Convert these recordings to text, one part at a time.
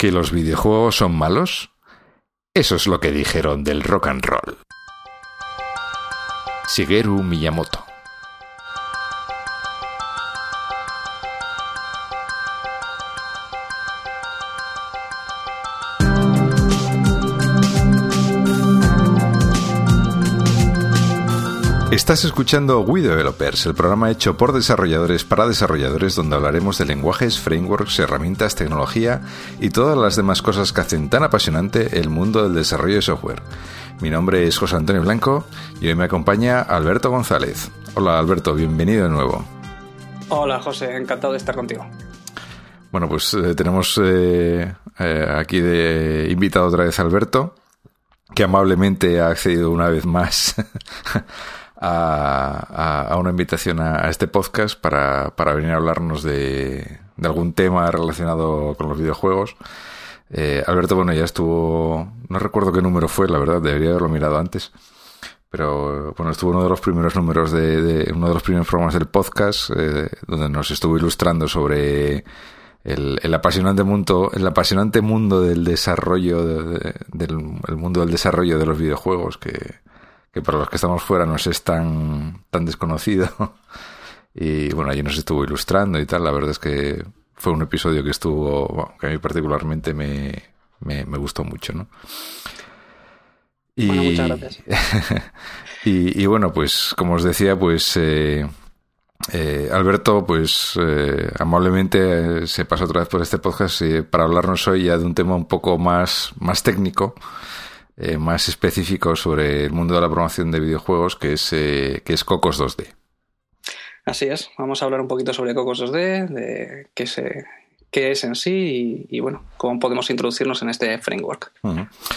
¿Que los videojuegos son malos? Eso es lo que dijeron del rock and roll. Shigeru Miyamoto. Estás escuchando We Developers, el programa hecho por desarrolladores para desarrolladores donde hablaremos de lenguajes, frameworks, herramientas, tecnología y todas las demás cosas que hacen tan apasionante el mundo del desarrollo de software. Mi nombre es José Antonio Blanco y hoy me acompaña Alberto González. Hola Alberto, bienvenido de nuevo. Hola José, encantado de estar contigo. Bueno, pues eh, tenemos eh, eh, aquí de invitado otra vez a Alberto, que amablemente ha accedido una vez más a, una invitación a, este podcast para, venir a hablarnos de, algún tema relacionado con los videojuegos. Eh, Alberto, bueno, ya estuvo, no recuerdo qué número fue, la verdad, debería haberlo mirado antes. Pero bueno, estuvo uno de los primeros números de, uno de los primeros programas del podcast, eh, donde nos estuvo ilustrando sobre el, apasionante mundo, el apasionante mundo del desarrollo, del mundo del desarrollo de los videojuegos, que, que para los que estamos fuera nos es tan, tan desconocido. Y bueno, allí nos estuvo ilustrando y tal. La verdad es que fue un episodio que estuvo, que a mí particularmente me, me, gustó mucho, ¿no? Y, muchas gracias. y, bueno, pues como os decía, pues eh, eh, Alberto, pues eh, amablemente se pasa otra vez por este podcast para hablarnos hoy ya de un tema un poco más, más técnico eh, más específico sobre el mundo de la programación de videojuegos, que es, eh, que es Cocos 2D. Así es, vamos a hablar un poquito sobre Cocos 2D, de qué, se, qué es en sí y, bueno, cómo podemos introducirnos en este framework.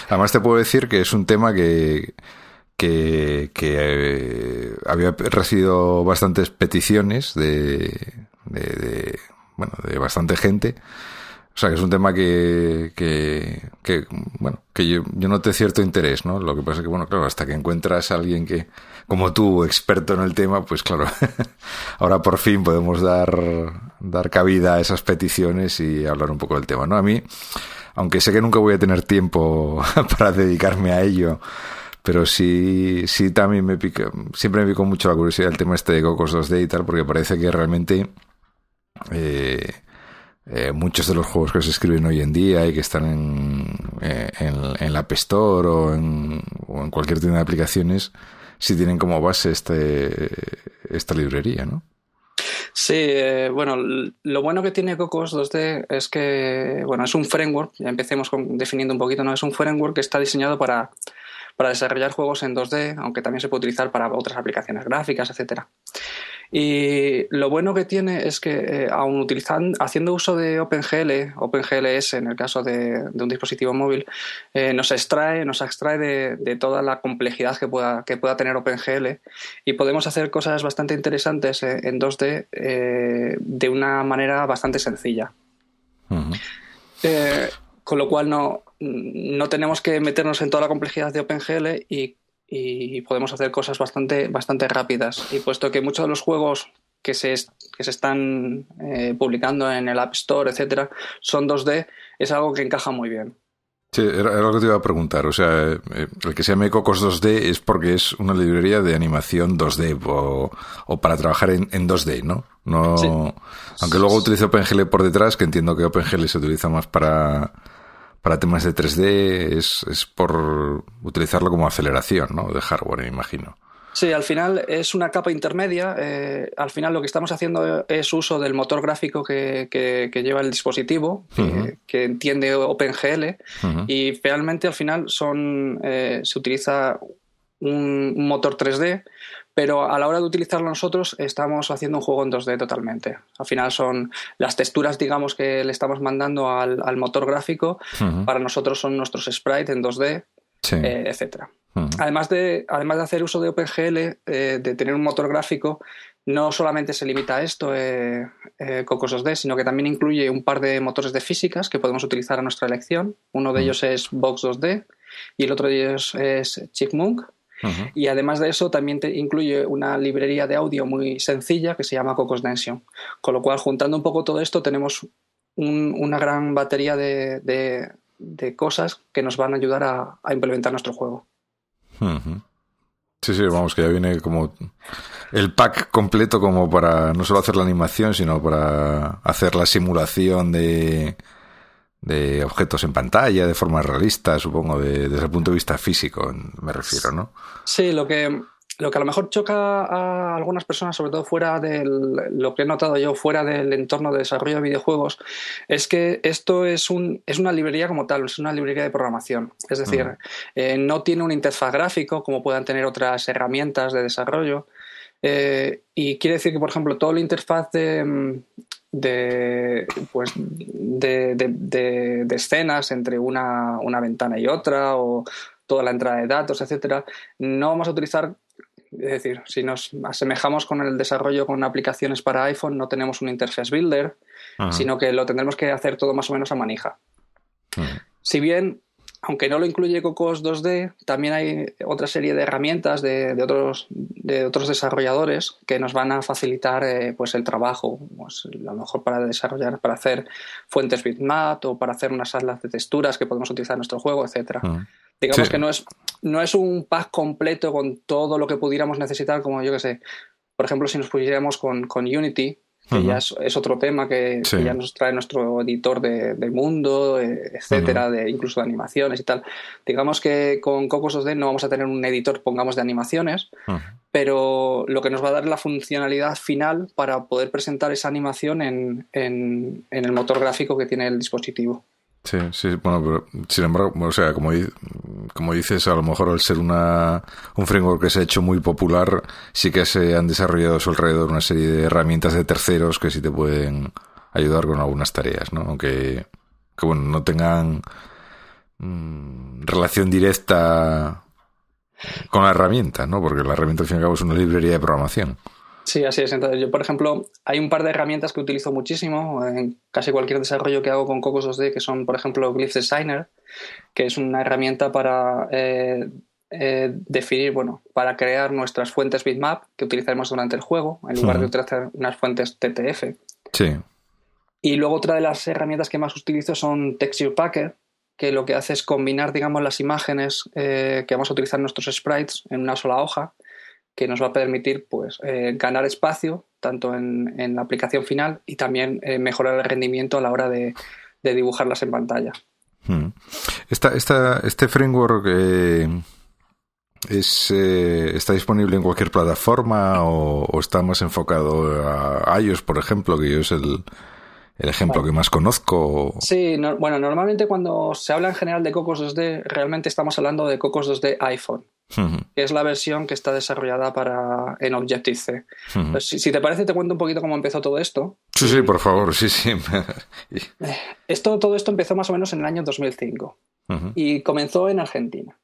Además te puedo decir que es un tema que, que, eh, había recibido bastantes peticiones de, de, bueno, de bastante gente o sea, que es un tema que, que, bueno, que yo, yo noté cierto interés, ¿no? Lo que pasa es que, bueno, claro, hasta que encuentras a alguien que, como tú, experto en el tema, pues claro, ahora por fin podemos dar, dar cabida a esas peticiones y hablar un poco del tema, ¿no? A mí, aunque sé que nunca voy a tener tiempo para dedicarme a ello, pero sí, sí también me pica, siempre me picó mucho la curiosidad el tema este de Cocos 2D y tal, porque parece que realmente, eh, eh, muchos de los juegos que se escriben hoy en día y que están en, eh, en, la App Store o en, cualquier tienda de aplicaciones, sí tienen como base este, esta librería, ¿no? Sí, eh, bueno, lo bueno que tiene Cocos 2D es que, bueno, es un framework, ya empecemos con, definiendo un poquito, ¿no? Es un framework que está diseñado para, para desarrollar juegos en 2D, aunque también se puede utilizar para otras aplicaciones gráficas, etcétera. Y lo bueno que tiene es que, eh, aun utilizando, haciendo uso de OpenGL, OpenGLS en el caso de, un dispositivo móvil, eh, nos extrae, nos extrae de, toda la complejidad que pueda, que pueda tener OpenGL y podemos hacer cosas bastante interesantes eh, en 2D de una manera bastante sencilla. con lo cual no, no tenemos que meternos en toda la complejidad de OpenGL y y podemos hacer cosas bastante, bastante rápidas. Y puesto que muchos de los juegos que se, que se están eh, publicando en el App Store, etcétera, son 2D, es algo que encaja muy bien. Sí, era, lo que te iba a preguntar. O sea, eh, el que se llame Cocos 2D es porque es una librería de animación 2D o, o para trabajar en, en, 2D, ¿no? no Aunque luego utilice OpenGL por detrás, que entiendo que OpenGL se utiliza más para, para temas de 3D es, es por utilizarlo como aceleración ¿no? de hardware, imagino. Sí, al final es una capa intermedia. Eh, al final lo que estamos haciendo es uso del motor gráfico que, que, lleva el dispositivo, que, entiende OpenGL, y realmente al final son, eh, se utiliza un, motor 3D pero a la hora de utilizarlo nosotros estamos haciendo un juego en 2D totalmente. Al final son las texturas, digamos, que le estamos mandando al, motor gráfico, para nosotros son nuestros sprites en 2D, eh, etcétera. además, de, además de hacer uso de OpenGL, eh, de tener un motor gráfico, no solamente se limita a esto eh, Cocos 2D, sino que también incluye un par de motores de físicas que podemos utilizar a nuestra elección. Uno de ellos es Box 2D y el otro de ellos es Chipmunk. Y además de eso, también te incluye una librería de audio muy sencilla que se llama Cocos Dension. Con lo cual, juntando un poco todo esto, tenemos una gran batería de, cosas que nos van a ayudar a, implementar nuestro juego. Sí, sí, vamos, que ya viene como el pack completo como para no solo hacer la animación, sino para hacer la simulación de, de objetos en pantalla de forma realista, supongo, desde el punto de vista físico, me refiero, ¿no? Sí, lo que lo que a lo mejor choca a algunas personas, sobre todo fuera del, lo que he notado yo, fuera del entorno de desarrollo de videojuegos, es que esto es, un, es una librería como tal, es una librería de programación. Es decir, eh, no tiene un interfaz gráfico como puedan tener otras herramientas de desarrollo. Eh, y quiere decir que, por ejemplo, toda la interfaz de, de, pues, de, de, escenas entre una, una, ventana y otra o toda la entrada de datos, etcétera, no vamos a utilizar es decir, si nos asemejamos con el desarrollo con aplicaciones para iPhone, no tenemos un interface builder, sino que lo tendremos que hacer todo más o menos a manija. Si bien, aunque no lo incluye Cocos 2D, también hay otra serie de herramientas de, otros, de otros desarrolladores que nos van a facilitar eh, pues el trabajo, pues, a lo mejor para desarrollar, para hacer fuentes bitmap o para hacer unas salas de texturas que podemos utilizar en nuestro juego, etcétera. Digamos que no es, no es un pack completo con todo lo que pudiéramos necesitar, como yo que sé. Por ejemplo, si nos pusiéramos con, Unity, que ya es, otro tema que, ya nos trae nuestro editor de, mundo, eh, etcétera, de, incluso de animaciones y tal. Digamos que con Cocos 2D no vamos a tener un editor, pongamos, de animaciones, pero lo que nos va a dar la funcionalidad final para poder presentar esa animación en el motor gráfico que tiene el dispositivo. Sí, sí, bueno, pero sin embargo, o sea, como, como dices, a lo mejor al ser una, un framework que se ha hecho muy popular, sí que se han desarrollado a su alrededor una serie de herramientas de terceros que sí te pueden ayudar con algunas tareas, ¿no? Aunque, que bueno, no tengan mm, relación directa con la herramienta, ¿no? Porque la herramienta al fin y al cabo es una librería de programación. Sí, así es. Entonces, yo, por ejemplo, hay un par de herramientas que utilizo muchísimo en casi cualquier desarrollo que hago con Cocos 2D, que son, por ejemplo, Glyph Designer, que es una herramienta para eh, eh, definir, bueno, para crear nuestras fuentes bitmap que utilizaremos durante el juego, en lugar de utilizar unas fuentes TTF. Sí. Y luego otra de las herramientas que más utilizo son Texture Packer, que lo que hace es combinar, digamos, las imágenes eh, que vamos a utilizar en nuestros sprites en una sola hoja que nos va a permitir pues, eh, ganar espacio tanto en, la aplicación final y también eh, mejorar el rendimiento a la hora de, dibujarlas en pantalla. Hmm. este framework eh, es, está disponible en cualquier plataforma o, está más enfocado a iOS, por ejemplo, que yo es el, ejemplo que más conozco. Sí, bueno, normalmente cuando se habla en general de Cocos 2D, realmente estamos hablando de Cocos 2D iPhone que es la versión que está desarrollada para en Objective-C. Pues, si, te parece, te cuento un poquito cómo empezó todo esto. Sí, sí, por favor, sí, sí. Eh, esto, todo esto empezó más o menos en el año 2005 y comenzó en Argentina.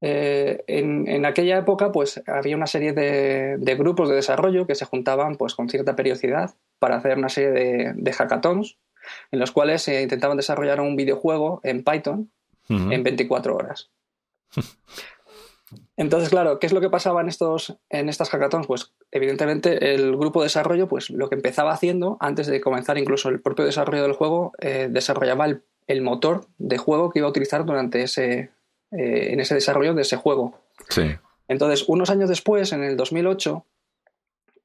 Eh, en, aquella época, pues había una serie de, grupos de desarrollo que se juntaban pues, con cierta periodicidad para hacer una serie de, de hackathons en los cuales se intentaban desarrollar un videojuego en Python en 24 horas. Entonces, claro, ¿qué es lo que pasaba en estos en estas hackathons? Pues evidentemente el grupo de desarrollo, pues lo que empezaba haciendo antes de comenzar incluso el propio desarrollo del juego, eh, desarrollaba el, motor de juego que iba a utilizar durante ese eh, en ese desarrollo de ese juego. Sí. Entonces, unos años después, en el 2008,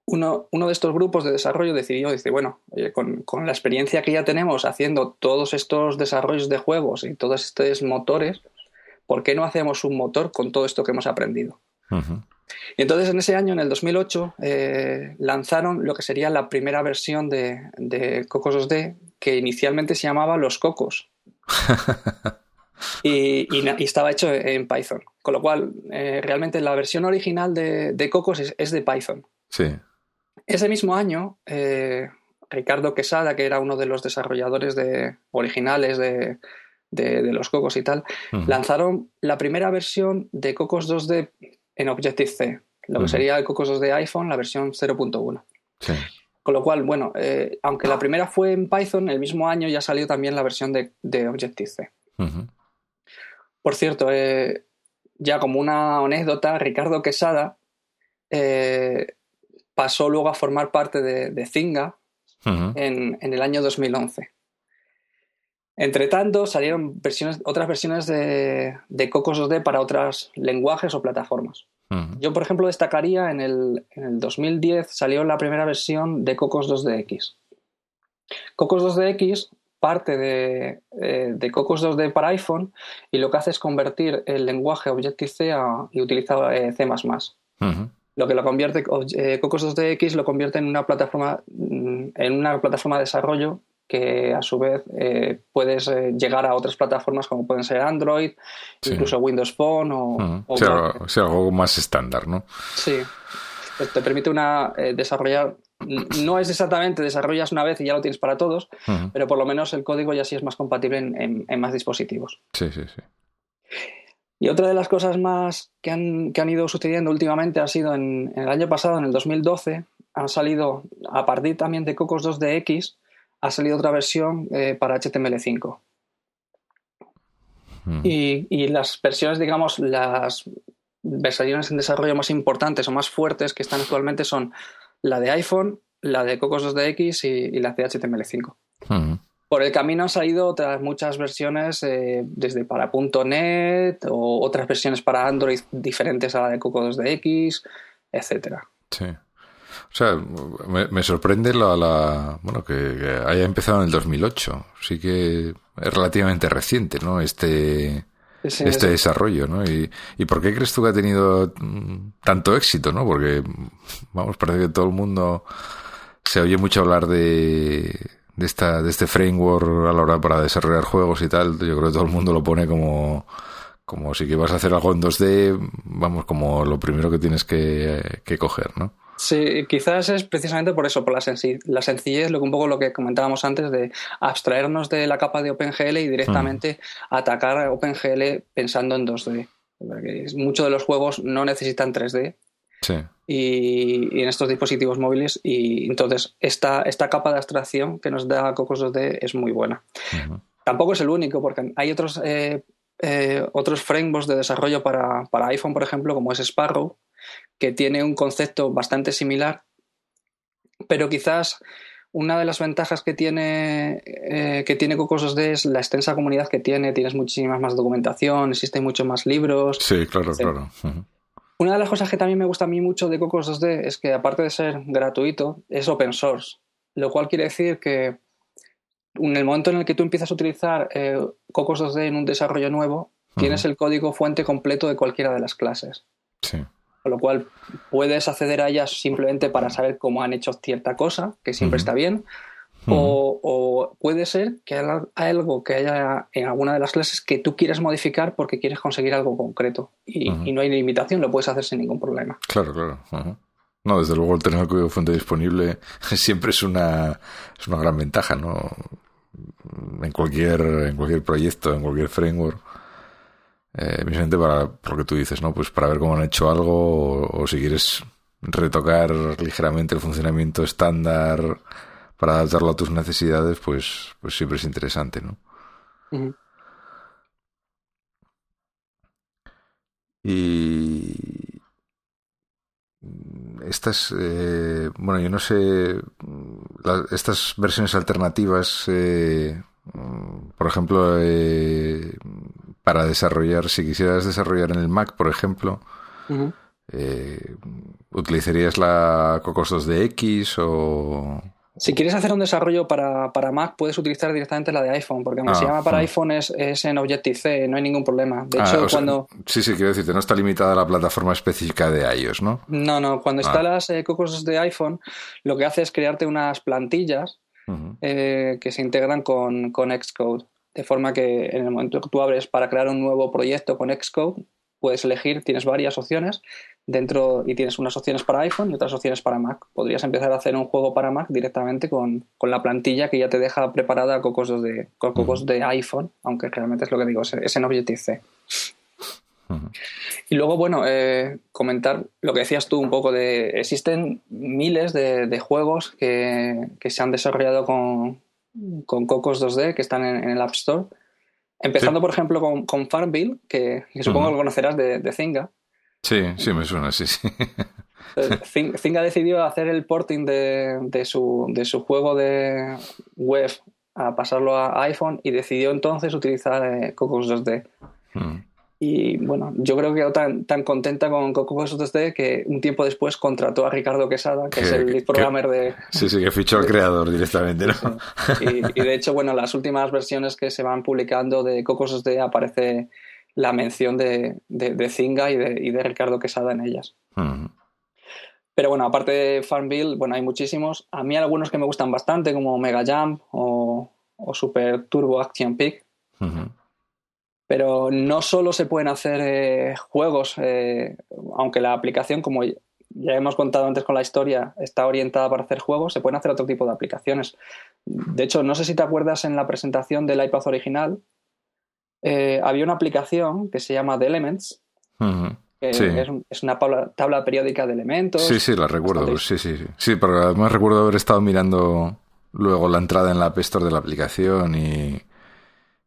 uno, uno de estos grupos de desarrollo decidió, dice, bueno, con, con, la experiencia que ya tenemos haciendo todos estos desarrollos de juegos y todos estos motores, ¿por qué no hacemos un motor con todo esto que hemos aprendido? Y entonces en ese año, en el 2008, eh, lanzaron lo que sería la primera versión de, Cocos 2D, que inicialmente se llamaba Los Cocos. y, estaba hecho en Python. Con lo cual, eh, realmente la versión original de, Cocos es, de Python. Sí. Ese mismo año, eh, Ricardo Quesada, que era uno de los desarrolladores de, originales de, de, los Cocos y tal, lanzaron la primera versión de Cocos 2D en Objective-C, lo que sería el Cocos 2D iPhone, la versión 0.1. Con lo cual, bueno, eh, aunque la primera fue en Python, el mismo año ya salió también la versión de, Objective-C. Por cierto, eh, ya como una anécdota, Ricardo Quesada eh, pasó luego a formar parte de, de Zynga en, en, el año 2011. Entre tanto, salieron versiones, otras versiones de, de Cocos 2D para otros lenguajes o plataformas. Yo, por ejemplo, destacaría en el, en el 2010 salió la primera versión de Cocos 2DX. Cocos 2DX parte de, eh, de, Cocos 2D para iPhone y lo que hace es convertir el lenguaje Objective-C y utiliza eh, C++. Lo que lo convierte, eh, Cocos 2DX lo convierte en una plataforma, mm, en una plataforma de desarrollo que a su vez eh, puedes eh, llegar a otras plataformas como pueden ser Android, incluso Windows Phone o, sea, algo más estándar, ¿no? Sí. Te permite una eh, desarrollar no es exactamente desarrollas una vez y ya lo tienes para todos, pero por lo menos el código ya sí es más compatible en, más dispositivos. Sí, sí, sí. Y otra de las cosas más que han, que han ido sucediendo últimamente ha sido en, el año pasado, en el 2012, han salido a partir también de Cocos 2DX, ha salido otra versión eh, para HTML5. Hmm. Y, las versiones, digamos, las versiones en desarrollo más importantes o más fuertes que están actualmente son la de iPhone, la de Cocos 2DX y, la de HTML5. Hmm. Por el camino han salido otras muchas versiones, eh, desde para .NET o otras versiones para Android diferentes a la de Cocos 2DX, etcétera. Sí. O sea, me, sorprende la, bueno que, haya empezado en el 2008. Sí que es relativamente reciente, ¿no? Este este desarrollo, ¿no? Y, y por qué crees tú que ha tenido mm, tanto éxito, ¿no? Porque vamos, parece que todo el mundo se oye mucho hablar de de esta de este framework a la hora para desarrollar juegos y tal. Yo creo que todo el mundo lo pone como como si que vas a hacer algo en 2D, vamos, como lo primero que tienes que, que coger, ¿no? Sí, quizás es precisamente por eso, por la, la sencillez, lo que un poco lo que comentábamos antes de abstraernos de la capa de OpenGL y directamente mm. atacar OpenGL pensando en 2D. Porque muchos de los juegos no necesitan 3D. Sí. Y, en estos dispositivos móviles. Y entonces, esta, esta capa de abstracción que nos da Cocos 2D es muy buena. Tampoco es el único, porque hay otros, eh, eh, otros frameworks de desarrollo para, para iPhone, por ejemplo, como es Sparrow, que tiene un concepto bastante similar, pero quizás una de las ventajas que tiene, eh, que tiene Cocos 2D es la extensa comunidad que tiene, tienes muchísimas más documentación, existen muchos más libros. Sí, claro, claro. Una de las cosas que también me gusta a mí mucho de Cocos 2D es que aparte de ser gratuito, es open source, lo cual quiere decir que en el momento en el que tú empiezas a utilizar eh, Cocos 2D en un desarrollo nuevo, tienes el código fuente completo de cualquiera de las clases. Sí con lo cual puedes acceder a ellas simplemente para saber cómo han hecho cierta cosa, que siempre está bien, o, puede ser que haya algo que haya en alguna de las clases que tú quieres modificar porque quieres conseguir algo concreto y, no hay limitación, lo puedes hacer sin ningún problema. Claro, claro. No, desde luego el tener el código fuente disponible siempre es una, es una gran ventaja, ¿no? En cualquier, en cualquier proyecto, en cualquier framework eh, para, por lo que tú dices, ¿no? Pues para ver cómo han hecho algo o, si quieres retocar ligeramente el funcionamiento estándar para adaptarlo a tus necesidades, pues, pues siempre es interesante, ¿no? Y estas, eh, bueno, yo no sé, estas versiones alternativas, eh, por ejemplo, eh, para desarrollar, si quisieras desarrollar en el Mac, por ejemplo, eh, ¿utilizarías la Cocos 2DX o...? Si quieres hacer un desarrollo para, Mac, puedes utilizar directamente la de iPhone, porque aunque se ah, llama para iPhone es, en Objective-C, no hay ningún problema. De ah, hecho, cuando... sí, sí, quiero decirte, no está limitada a la plataforma específica de iOS, ¿no? No, no, cuando ah. instalas eh, Cocos de iPhone, lo que hace es crearte unas plantillas eh, que se integran con, con Xcode. De forma que en el momento que tú abres para crear un nuevo proyecto con Xcode, puedes elegir, tienes varias opciones dentro y tienes unas opciones para iPhone y otras opciones para Mac. Podrías empezar a hacer un juego para Mac directamente con, la plantilla que ya te deja preparada Cocos de, con Cocos de iPhone, aunque realmente es lo que digo, es en Objective-C. Y luego, bueno, eh, comentar lo que decías tú un poco de... Existen miles de, juegos que, se han desarrollado con, con Cocos 2D que están en, el App Store. Empezando, por ejemplo, con, Farmville, que, supongo que conocerás de, de Zynga. Sí, sí, me suena, sí, sí. Zynga decidió hacer el porting de, su, de su juego de web a pasarlo a iPhone y decidió entonces utilizar eh, Cocos 2D. Y bueno, yo creo que quedó tan, tan contenta con Cocos 2D que un tiempo después contrató a Ricardo Quesada, que, es el lead programmer de. Sí, sí, que fichó al creador directamente, ¿no? Y, de hecho, bueno, las últimas versiones que se van publicando de Cocos 2D aparece la mención de, de, Zinga y de, y de, Ricardo Quesada en ellas. Pero bueno, aparte de Farmville, bueno, hay muchísimos. A mí algunos que me gustan bastante, como Mega Jump o, Super Turbo Action Peak. Pero no solo se pueden hacer eh, juegos, eh, aunque la aplicación, como ya hemos contado antes con la historia, está orientada para hacer juegos, se pueden hacer otro tipo de aplicaciones. De hecho, no sé si te acuerdas en la presentación del iPad original, eh, había una aplicación que se llama The Elements, es, una tabla, periódica de elementos. Sí, sí, la recuerdo. Sí, sí, sí. Sí, pero además recuerdo haber estado mirando luego la entrada en la App Store de la aplicación y,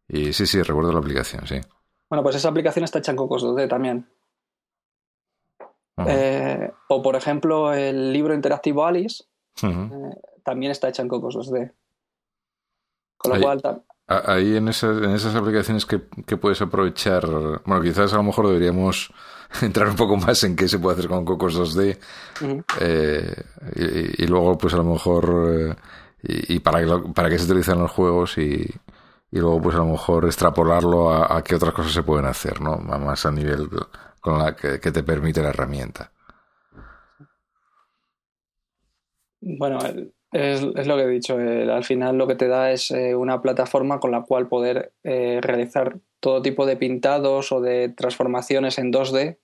y sí, sí, recuerdo la aplicación, sí. Bueno, pues esa aplicación está hecha en Cocos 2D también. Eh, o, por ejemplo, el libro interactivo Alice eh, también está hecha en Cocos 2D. Con lo cual, Ahí en esas, en esas aplicaciones que, puedes aprovechar, bueno, quizás a lo mejor deberíamos entrar un poco más en qué se puede hacer con Cocos 2D eh, y, luego pues a lo mejor eh, y, para, para qué se utilizan los juegos y, luego pues a lo mejor extrapolarlo a, qué otras cosas se pueden hacer, ¿no? Más a nivel con la que, que te permite la herramienta. Bueno, el, es, lo que he dicho, al final lo que te da es eh, una plataforma con la cual poder eh, realizar todo tipo de pintados o de transformaciones en 2D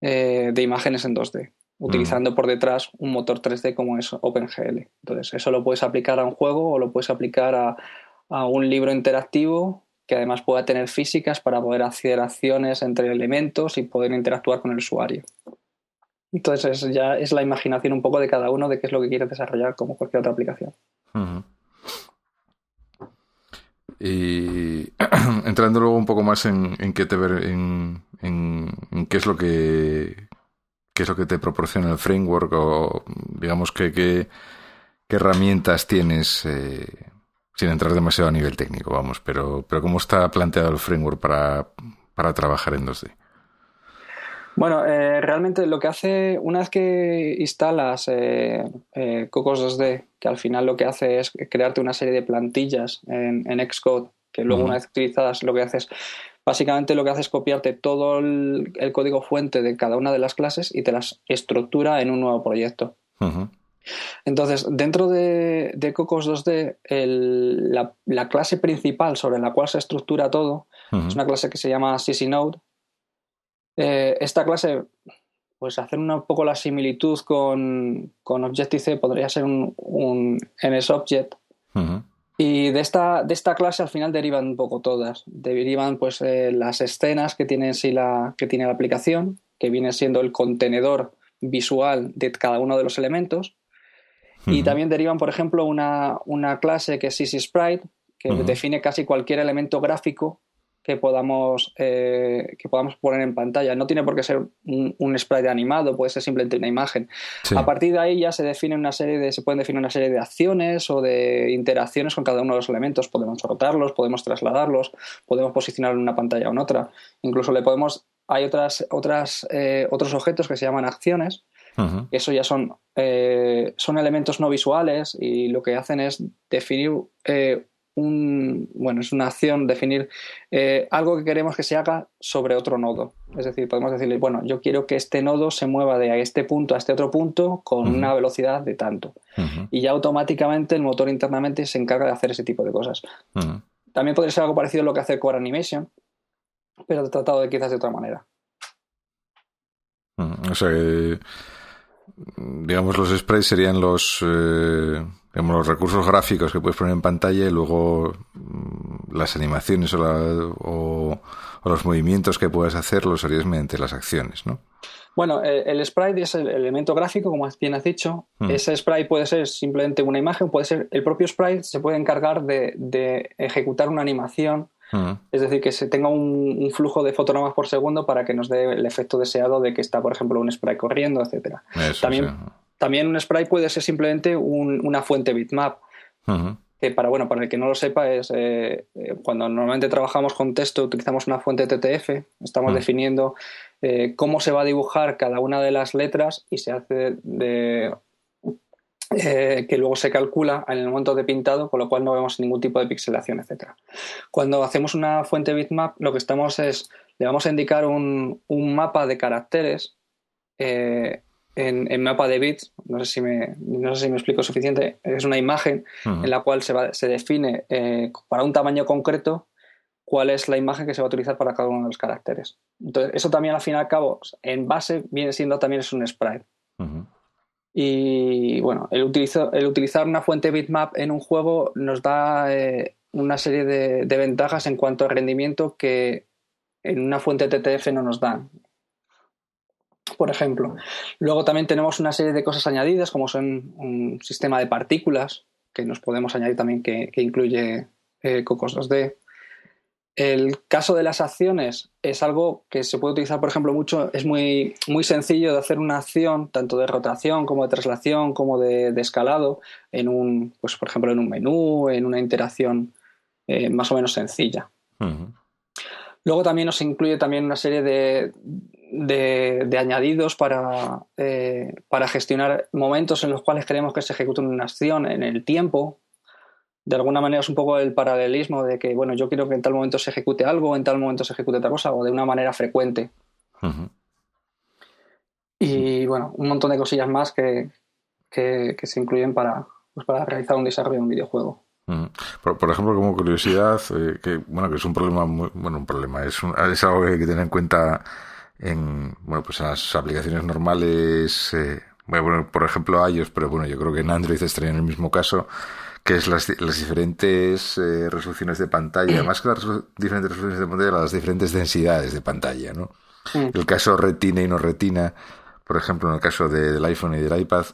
eh, de imágenes en 2D, utilizando por detrás un motor 3D como es OpenGL. Entonces, eso lo puedes aplicar a un juego o lo puedes aplicar a, a un libro interactivo que además pueda tener físicas para poder hacer acciones entre elementos y poder interactuar con el usuario. Entonces ya es la imaginación un poco de cada uno de qué es lo que quiere desarrollar como cualquier otra aplicación. Y entrando luego un poco más en, qué te en, en, qué es lo que qué es lo que te proporciona el framework o digamos que qué herramientas tienes eh, sin entrar demasiado a nivel técnico, vamos, pero, pero cómo está planteado el framework para, para trabajar en 2D. Bueno, eh, realmente lo que hace, una vez que instalas eh, eh, Cocos 2D, que al final lo que hace es crearte una serie de plantillas en, Xcode, que luego una vez utilizadas lo que haces, básicamente lo que hace es copiarte todo el, código fuente de cada una de las clases y te las estructura en un nuevo proyecto. Entonces, dentro de, Cocos 2D, la, clase principal sobre la cual se estructura todo es una clase que se llama CCNode, eh, esta clase, pues hacer un poco la similitud con, con Objective-C podría ser un, un NSObject. Y de esta, de esta clase al final derivan un poco todas. Derivan pues eh, las escenas que tiene, sí la, que tiene la aplicación, que viene siendo el contenedor visual de cada uno de los elementos. Y también derivan, por ejemplo, una, una clase que es CC Sprite, que define casi cualquier elemento gráfico que podamos, eh, que podamos poner en pantalla. No tiene por qué ser un, sprite animado, puede ser simplemente una imagen. A partir de ahí ya se define una serie de, se pueden definir una serie de acciones o de interacciones con cada uno de los elementos. Podemos rotarlos, podemos trasladarlos, podemos posicionarlo en una pantalla o en otra. Incluso le podemos, hay otras, otras, eh, otros objetos que se llaman acciones. Eso ya son, eh, son elementos no visuales y lo que hacen es definir un, bueno, es una acción definir eh, algo que queremos que se haga sobre otro nodo. Es decir, podemos decirle, bueno, yo quiero que este nodo se mueva de este punto a este otro punto con una velocidad de tanto. Y ya automáticamente el motor internamente se encarga de hacer ese tipo de cosas. También podría ser algo parecido a lo que hace Core Animation, pero tratado de quizás de otra manera. O sea digamos, los sprites serían los... Eh los recursos gráficos que puedes poner en pantalla y luego mm, las animaciones o, los movimientos que puedes hacer los harías mediante las acciones, ¿no? Bueno, eh, el, sprite es el elemento gráfico, como bien has dicho. Mm. Ese sprite puede ser simplemente una imagen, puede ser el propio sprite, se puede encargar de, ejecutar una animación, mm. es decir, que se tenga un, flujo de fotogramas por segundo para que nos dé el efecto deseado de que está, por ejemplo, un sprite corriendo, etcétera. También también un sprite puede ser simplemente una fuente bitmap. que para, bueno, para el que no lo sepa, es eh, eh, cuando normalmente trabajamos con texto, utilizamos una fuente TTF, estamos mm. definiendo eh, cómo se va a dibujar cada una de las letras y se hace de, que luego se calcula en el momento de pintado, con lo cual no vemos ningún tipo de pixelación, etc. Cuando hacemos una fuente bitmap, lo que estamos es, le vamos a indicar un, un mapa de caracteres en, mapa de bits, no sé, si me, no sé si me explico suficiente, es una imagen en la cual se, se define eh, para un tamaño concreto cuál es la imagen que se va a utilizar para cada uno de los caracteres. Entonces, eso también al fin y al cabo, en base, viene siendo también es un sprite. Y bueno, el, el, utilizar una fuente bitmap en un juego nos da eh, una serie de, ventajas en cuanto a rendimiento que en una fuente TTF no nos dan por ejemplo. Luego también tenemos una serie de cosas añadidas, como son un sistema de partículas, que nos podemos añadir también que, incluye eh, Cocos 2D. El caso de las acciones es algo que se puede utilizar, por ejemplo, mucho, es muy, muy sencillo de hacer una acción, tanto de rotación como de traslación, como de, escalado, en un, pues, por ejemplo, en un menú, en una interacción eh, más o menos sencilla. Luego también nos incluye también una serie de, de, añadidos para, eh, para gestionar momentos en los cuales queremos que se ejecute una acción en el tiempo. De alguna manera es un poco el paralelismo de que, bueno, yo quiero que en tal momento se ejecute algo, en tal momento se ejecute otra cosa, o de una manera frecuente. Y bueno, un montón de cosillas más que, que, se incluyen para, pues, para realizar un desarrollo de un videojuego. Por, ejemplo, como curiosidad, eh, que bueno, que es un problema muy, bueno, un problema, es, es algo que hay que tener en cuenta en, bueno, pues en las aplicaciones normales, eh, bueno, por ejemplo iOS, pero bueno, yo creo que en Android estaría en el mismo caso, que es las, las diferentes eh, resoluciones de pantalla, más que las diferentes resoluciones de pantalla, las diferentes densidades de pantalla, ¿no? El caso retina y no retina, por ejemplo, en el caso del iPhone y del iPad.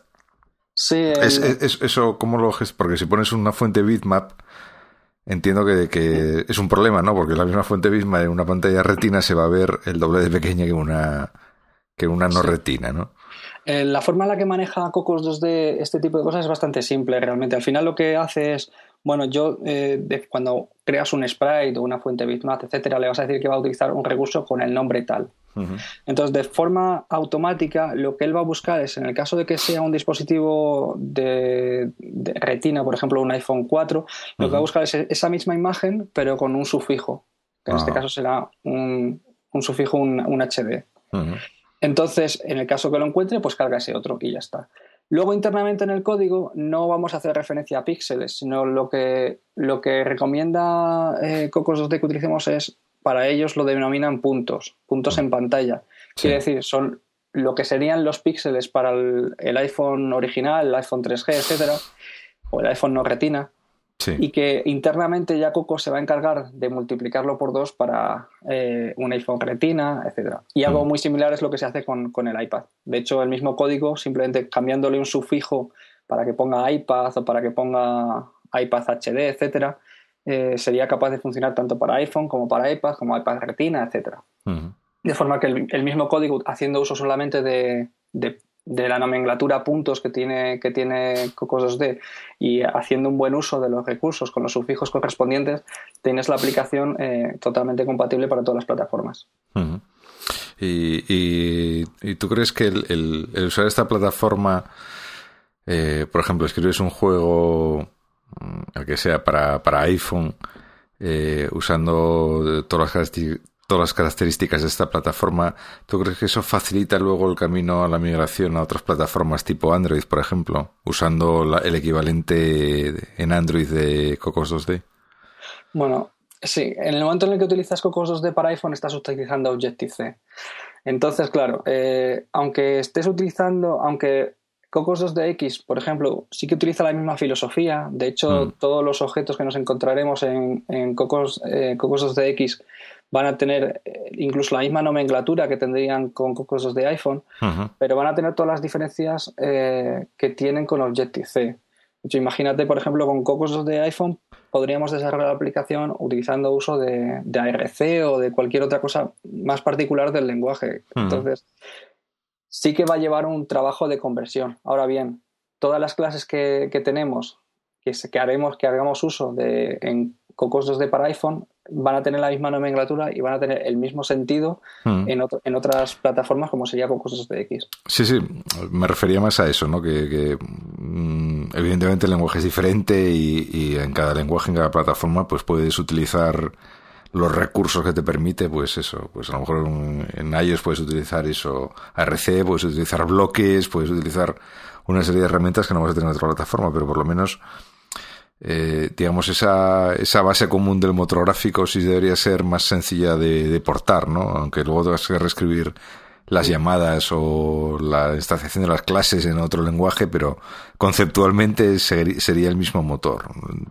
Sí. Es, eso, ¿cómo lo Porque si pones una fuente bitmap, entiendo que, que, es un problema, ¿no? Porque la misma fuente misma en una pantalla retina se va a ver el doble de pequeña que una, que una no retina, ¿no? Eh, la forma en la que maneja Cocos 2D este tipo de cosas es bastante simple realmente. Al final lo que hace es, bueno, yo eh, cuando creas un sprite o una fuente bitmap, etcétera, le vas a decir que va a utilizar un recurso con el nombre tal. Entonces, de forma automática, lo que él va a buscar es, en el caso de que sea un dispositivo de, retina, por ejemplo, un iPhone 4, lo que va a buscar es esa misma imagen, pero con un sufijo, que en este caso será un, sufijo, un, HD. Entonces, en el caso que lo encuentre, pues carga ese otro y ya está. Luego, internamente en el código, no vamos a hacer referencia a píxeles, sino lo que, lo que recomienda eh, Cocos 2D que utilicemos es para ellos lo denominan puntos, puntos en pantalla. Quiere decir, son lo que serían los píxeles para el, iPhone original, el iPhone 3G, etcétera, o el iPhone no retina. Y que internamente ya Coco se va a encargar de multiplicarlo por dos para eh, un iPhone retina, etcétera. Y algo muy similar es lo que se hace con, con, el iPad. De hecho, el mismo código, simplemente cambiándole un sufijo para que ponga iPad o para que ponga iPad HD, etcétera, eh, sería capaz de funcionar tanto para iPhone como para iPad, como iPad Retina, etc. De forma que el, mismo código, haciendo uso solamente de, la nomenclatura puntos que tiene, que tiene Cocos 2D y haciendo un buen uso de los recursos con los sufijos correspondientes, tienes la aplicación eh, totalmente compatible para todas las plataformas. y, tú crees que el, usar esta plataforma, eh, por ejemplo, escribes un juego el que sea para, para iPhone, eh, usando todas las, todas las características de esta plataforma, ¿tú crees que eso facilita luego el camino a la migración a otras plataformas tipo Android, por ejemplo, usando el equivalente en Android de Cocos 2D? Bueno, sí, en el momento en el que utilizas Cocos 2D para iPhone estás utilizando Objective-C. Entonces, claro, eh, aunque estés utilizando, aunque Cocos 2DX, por ejemplo, sí que utiliza la misma filosofía. De hecho, mm. todos los objetos que nos encontraremos en, Cocos, 2DX eh, van a tener eh, incluso la misma nomenclatura que tendrían con Cocos 2 de iPhone, pero van a tener todas las diferencias eh, que tienen con Objective-C. Imagínate, por ejemplo, con Cocos 2 de iPhone podríamos desarrollar la aplicación utilizando uso de, ARC o de cualquier otra cosa más particular del lenguaje. Entonces, sí que va a llevar un trabajo de conversión. Ahora bien, todas las clases que, tenemos que, que haremos, que hagamos uso de en Cocos 2D para iPhone van a tener la misma nomenclatura y van a tener el mismo sentido hmm. en, en, otras plataformas como sería Cocos 2DX. Sí, sí, me refería más a eso, ¿no? Que, mm, evidentemente el lenguaje es diferente y, y, en cada lenguaje, en cada plataforma, pues puedes utilizar los recursos que te permite, pues eso, pues a lo mejor en, iOS puedes utilizar eso, ARC, puedes utilizar bloques, puedes utilizar una serie de herramientas que no vas a tener en otra plataforma, pero por lo menos, eh, digamos, esa, esa base común del motor gráfico sí debería ser más sencilla de, de portar, ¿no? Aunque luego tengas que reescribir las llamadas o la instanciación de las clases en otro lenguaje, pero conceptualmente sería el mismo motor.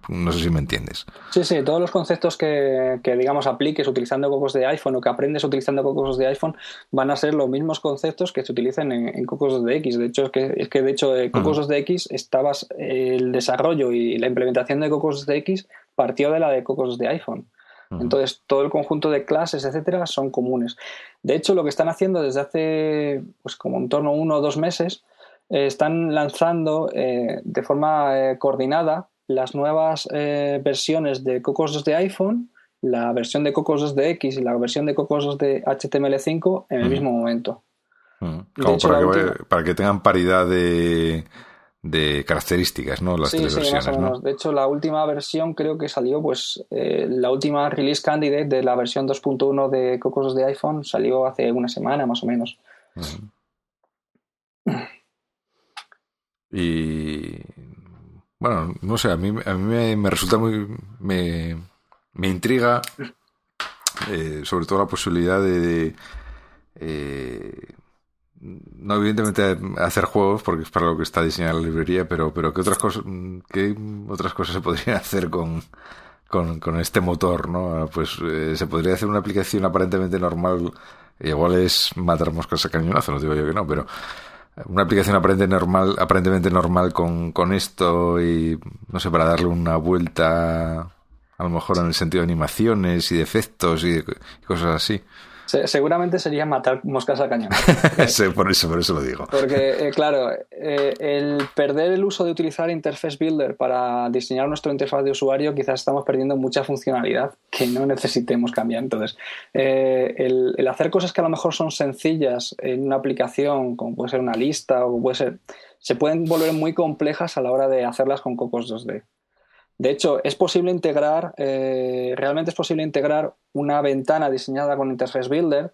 No sé si me entiendes. Sí, sí, todos los conceptos que, digamos apliques utilizando cocos de iPhone o que aprendes utilizando cocos de iPhone van a ser los mismos conceptos que se utilizan en, cocos de X. De hecho, es que, es que de hecho eh, cocos de X estabas el desarrollo y la implementación de cocos de X partió de la de cocos de iPhone. Entonces, todo el conjunto de clases, etcétera, son comunes. De hecho, lo que están haciendo desde hace, pues como en torno a uno o dos meses, eh, están lanzando eh, de forma eh, coordinada las nuevas versiones de Cocos 2 de iPhone, la versión de Cocos 2 de X y la versión de Cocos 2 de HTML5 en el mismo momento. para que tengan paridad de de características, ¿no? Las tres versiones, De hecho, la última versión creo que salió, pues, eh, la última release candidate de la versión 2.1 de Cocos de iPhone salió hace una semana, más o menos. Y bueno, no sé, a mí, a mí me, resulta muy. me, me intriga, eh, sobre todo la posibilidad de. eh, no evidentemente hacer juegos porque es para lo que está diseñada la librería pero pero qué otras cosas qué otras cosas se podrían hacer con con, este motor no pues eh, se podría hacer una aplicación aparentemente normal igual es matar moscas a cañonazo no digo yo que no pero una aplicación aparentemente normal aparentemente normal con, con esto y no sé para darle una vuelta a lo mejor en el sentido de animaciones y de efectos y cosas así seguramente sería matar moscas a cañón. por, eso, por eso lo digo. Porque, eh, claro, eh, el perder el uso de utilizar Interface Builder para diseñar nuestro interfaz de usuario, quizás estamos perdiendo mucha funcionalidad que no necesitemos cambiar. Entonces, eh, el, hacer cosas que a lo mejor son sencillas en una aplicación, como puede ser una lista o puede ser, se pueden volver muy complejas a la hora de hacerlas con Cocos 2D. De hecho, es posible integrar, eh, realmente es posible integrar una ventana diseñada con Interface Builder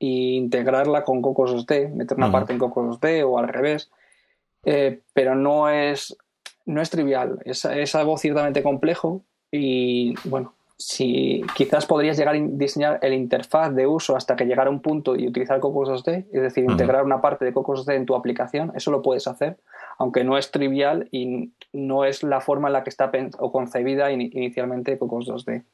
e integrarla con Cocos 2D, meter una parte en Cocos 2D o al revés, eh, pero no es, no es trivial, es, es, algo ciertamente complejo y bueno, si quizás podrías llegar a diseñar el interfaz de uso hasta que llegara a un punto y utilizar Cocos 2D, es decir, integrar una parte de Cocos 2D en tu aplicación, eso lo puedes hacer, aunque no es trivial y no es la forma en la que está o concebida inicialmente Cocos 2D.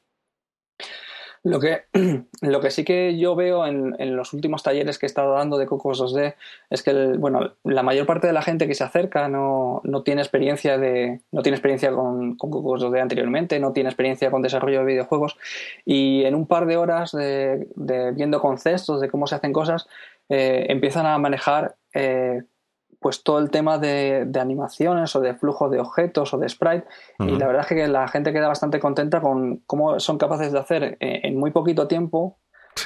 Lo que, lo que sí que yo veo en, los últimos talleres que he estado dando de Cocos 2D es que bueno, la mayor parte de la gente que se acerca no, tiene experiencia de no tiene experiencia con, Cocos 2D anteriormente, no tiene experiencia con desarrollo de videojuegos. Y en un par de horas de, viendo conceptos de cómo se hacen cosas eh, empiezan a manejar eh, pues todo el tema de, animaciones o de flujo de objetos o de sprite y la verdad es que la gente queda bastante contenta con cómo son capaces de hacer eh, en muy poquito tiempo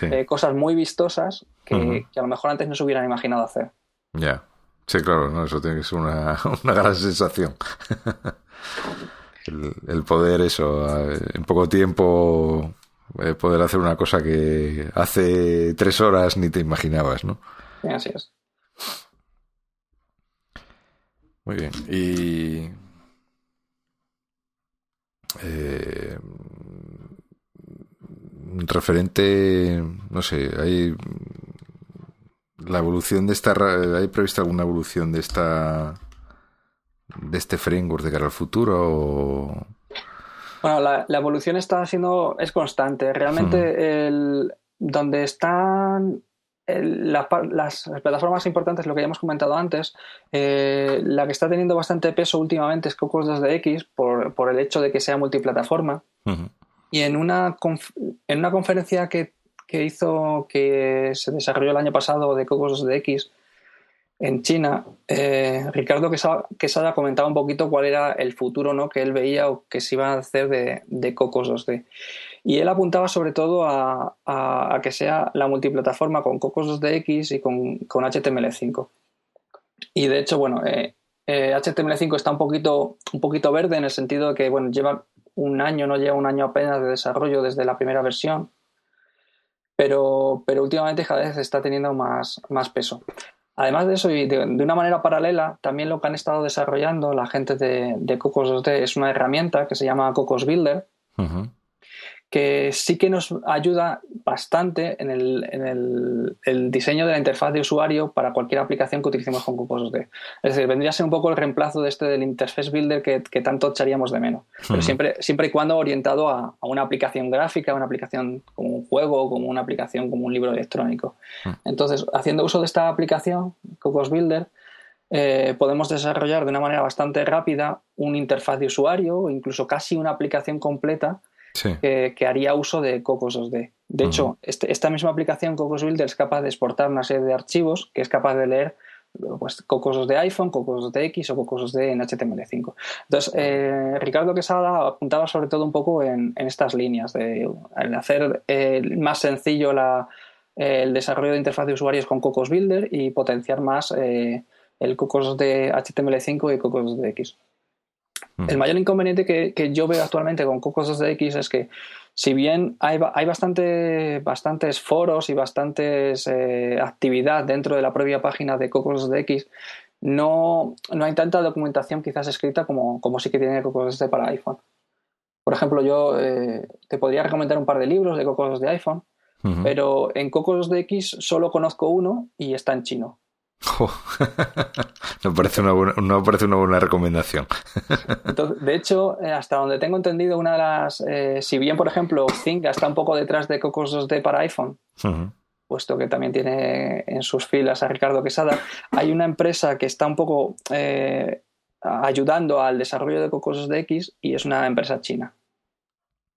eh, cosas muy vistosas que, a lo mejor antes no se hubieran imaginado hacer. Ya, sí, claro, eso tiene que ser una, gran sensación. el, poder eso, en poco tiempo eh, poder hacer una cosa que hace tres horas ni te imaginabas, ¿no? Sí, así es. Muy bien. Y. Eh, referente. No sé, hay. La evolución de esta. ¿Hay prevista alguna evolución de esta. de este framework de cara al futuro? Bueno, la, evolución está siendo. es constante. Realmente el. donde están las, plataformas importantes, lo que ya hemos comentado antes, eh, la que está teniendo bastante peso últimamente es Cocos 2DX por, por el hecho de que sea multiplataforma. Y en una, en una conferencia que, hizo, que se desarrolló el año pasado de Cocos 2DX, en China, eh, Ricardo Quesada, comentaba un poquito cuál era el futuro ¿no? que él veía o que se iba a hacer de, de Cocos 2D. Y él apuntaba sobre todo a, que sea la multiplataforma con Cocos 2DX y con, HTML5. Y de hecho, bueno, HTML5 eh, está un poquito, un poquito verde en el sentido de que bueno, lleva un año, no lleva un año apenas de desarrollo desde la primera versión, pero, pero últimamente cada vez está teniendo más, más peso. Además de eso, y de, una manera paralela, también lo que han estado desarrollando la gente de, Cocos 2D es una herramienta que se llama Cocos Builder, que sí que nos ayuda bastante en, el, diseño de la interfaz de usuario para cualquier aplicación que utilicemos con Cocos 2D. Es decir, vendría a ser un poco el reemplazo de este del Interface Builder que, tanto echaríamos de menos, pero siempre, siempre y cuando orientado a, una aplicación gráfica, una aplicación como un juego, como una aplicación como un libro electrónico. Entonces, haciendo uso de esta aplicación, Cocos Builder, eh, podemos desarrollar de una manera bastante rápida una interfaz de usuario o incluso casi una aplicación completa que, haría uso de Cocos 2D. De hecho, este, esta misma aplicación Cocos Builder es capaz de exportar una serie de archivos que es capaz de leer pues, Cocos 2D iPhone, Cocos 2D o Cocos 2D en HTML5. Entonces, eh, Ricardo Quesada apuntaba sobre todo un poco en, estas líneas, de hacer eh, más sencillo el desarrollo de interfaz de usuarios con Cocos Builder y potenciar más eh, el Cocos de HTML5 y Cocos 2DX. El mayor inconveniente que, yo veo actualmente con Cocos 2DX es que si bien hay, hay bastante, bastantes foros y bastantes eh, actividad dentro de la propia página de Cocos 2DX, no, no hay tanta documentación quizás escrita como, como sí que tiene Cocos 2D para iPhone. Por ejemplo, yo eh, te podría recomendar un par de libros de Cocos de iPhone, pero en Cocos DX solo conozco uno y está en chino. no, parece una buena, no parece una buena recomendación. de hecho, eh, hasta donde tengo entendido, una de las. Eh, si bien, por ejemplo, Zynga está un poco detrás de Cocos 2D para iPhone, puesto que también tiene en sus filas a Ricardo Quesada, hay una empresa que está un poco eh, ayudando al desarrollo de Cocos 2DX y es una empresa china.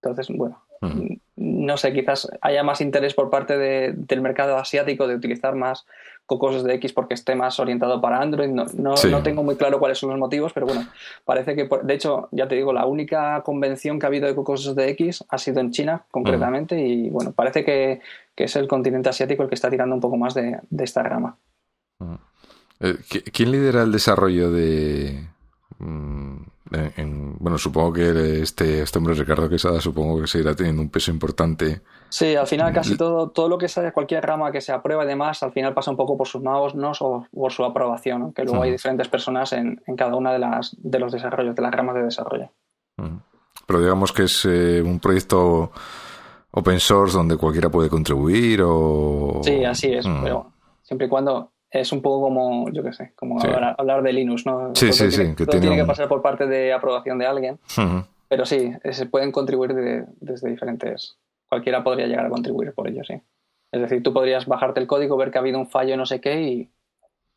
Entonces, bueno, no sé, quizás haya más interés por parte del mercado asiático de utilizar más Cocos de X porque esté más orientado para Android. No, no, tengo muy claro cuáles son los motivos, pero bueno, parece que, de hecho, ya te digo, la única convención que ha habido de Cocos de X ha sido en China, concretamente, y bueno, parece que, es el continente asiático el que está tirando un poco más de, esta rama. Eh, ¿Quién lidera el desarrollo de, mm, bueno, supongo que este, este hombre Ricardo Quesada supongo que seguirá teniendo un peso importante. Sí, al final casi todo, todo lo que sea cualquier rama que se aprueba y demás, al final pasa un poco por sus manos o por su aprobación, que luego hay diferentes personas en, cada una de las de los desarrollos, de las ramas de desarrollo. Pero digamos que es eh, un proyecto open source donde cualquiera puede contribuir o... Sí, así es, pero siempre y cuando es un poco como, yo qué sé, como hablar, de Linux, ¿no? Sí, sí, sí. Que tiene, que pasar por parte de aprobación de alguien. Pero sí, se pueden contribuir desde diferentes. Cualquiera podría llegar a contribuir por ello, sí. Es decir, tú podrías bajarte el código, ver que ha habido un fallo no sé qué y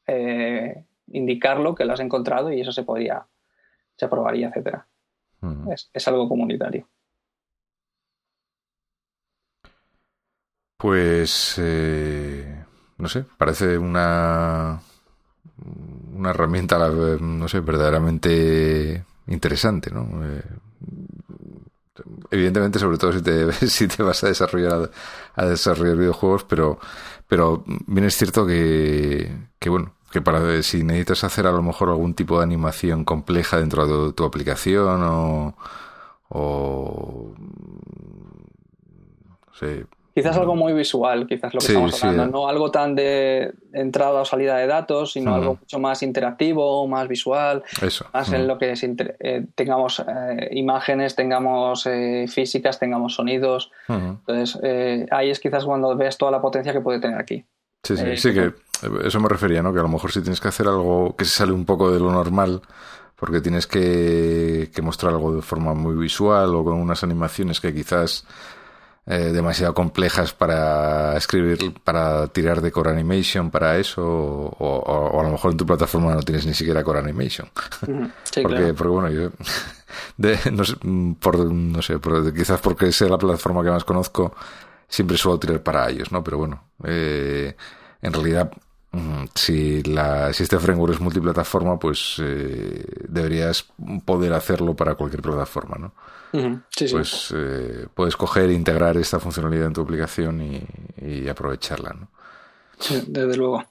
eh, indicarlo, que lo has encontrado y eso se podría, se aprobaría, etcétera. es, es algo comunitario. Pues eh, no sé, parece una, una herramienta, no sé, verdaderamente interesante, ¿no? Eh, evidentemente, sobre todo si te, si te vas a desarrollar a, desarrollar videojuegos, pero, pero bien es cierto que, que bueno, que para si necesitas hacer a lo mejor algún tipo de animación compleja dentro de tu, aplicación o, o no sé, Quizás algo muy visual, quizás lo que estamos hablando, no algo tan de entrada o salida de datos, sino algo mucho más interactivo, más visual, Eso. más en lo que eh, tengamos eh, imágenes, tengamos eh, físicas, tengamos sonidos. Entonces, ahí es quizás cuando ves toda la potencia que puede tener aquí. Sí, sí, sí, que eso me refería, ¿no? Que a lo mejor si tienes que hacer algo que se sale un poco de lo normal, porque tienes que, que mostrar algo de forma muy visual o con unas animaciones que quizás eh, demasiado complejas para escribir, para tirar de Core Animation para eso, o, a lo mejor en tu plataforma no tienes ni siquiera Core Animation. porque, porque, bueno, yo, no sé, por, no sé quizás porque sea la plataforma que más conozco, siempre suelo tirar para ellos, ¿no? Pero bueno, eh, en realidad Si, la, si este framework es multiplataforma, pues eh, deberías poder hacerlo para cualquier plataforma, ¿no? sí. Pues eh, puedes coger e integrar esta funcionalidad en tu aplicación y, y aprovecharla, ¿no? Sí, desde luego.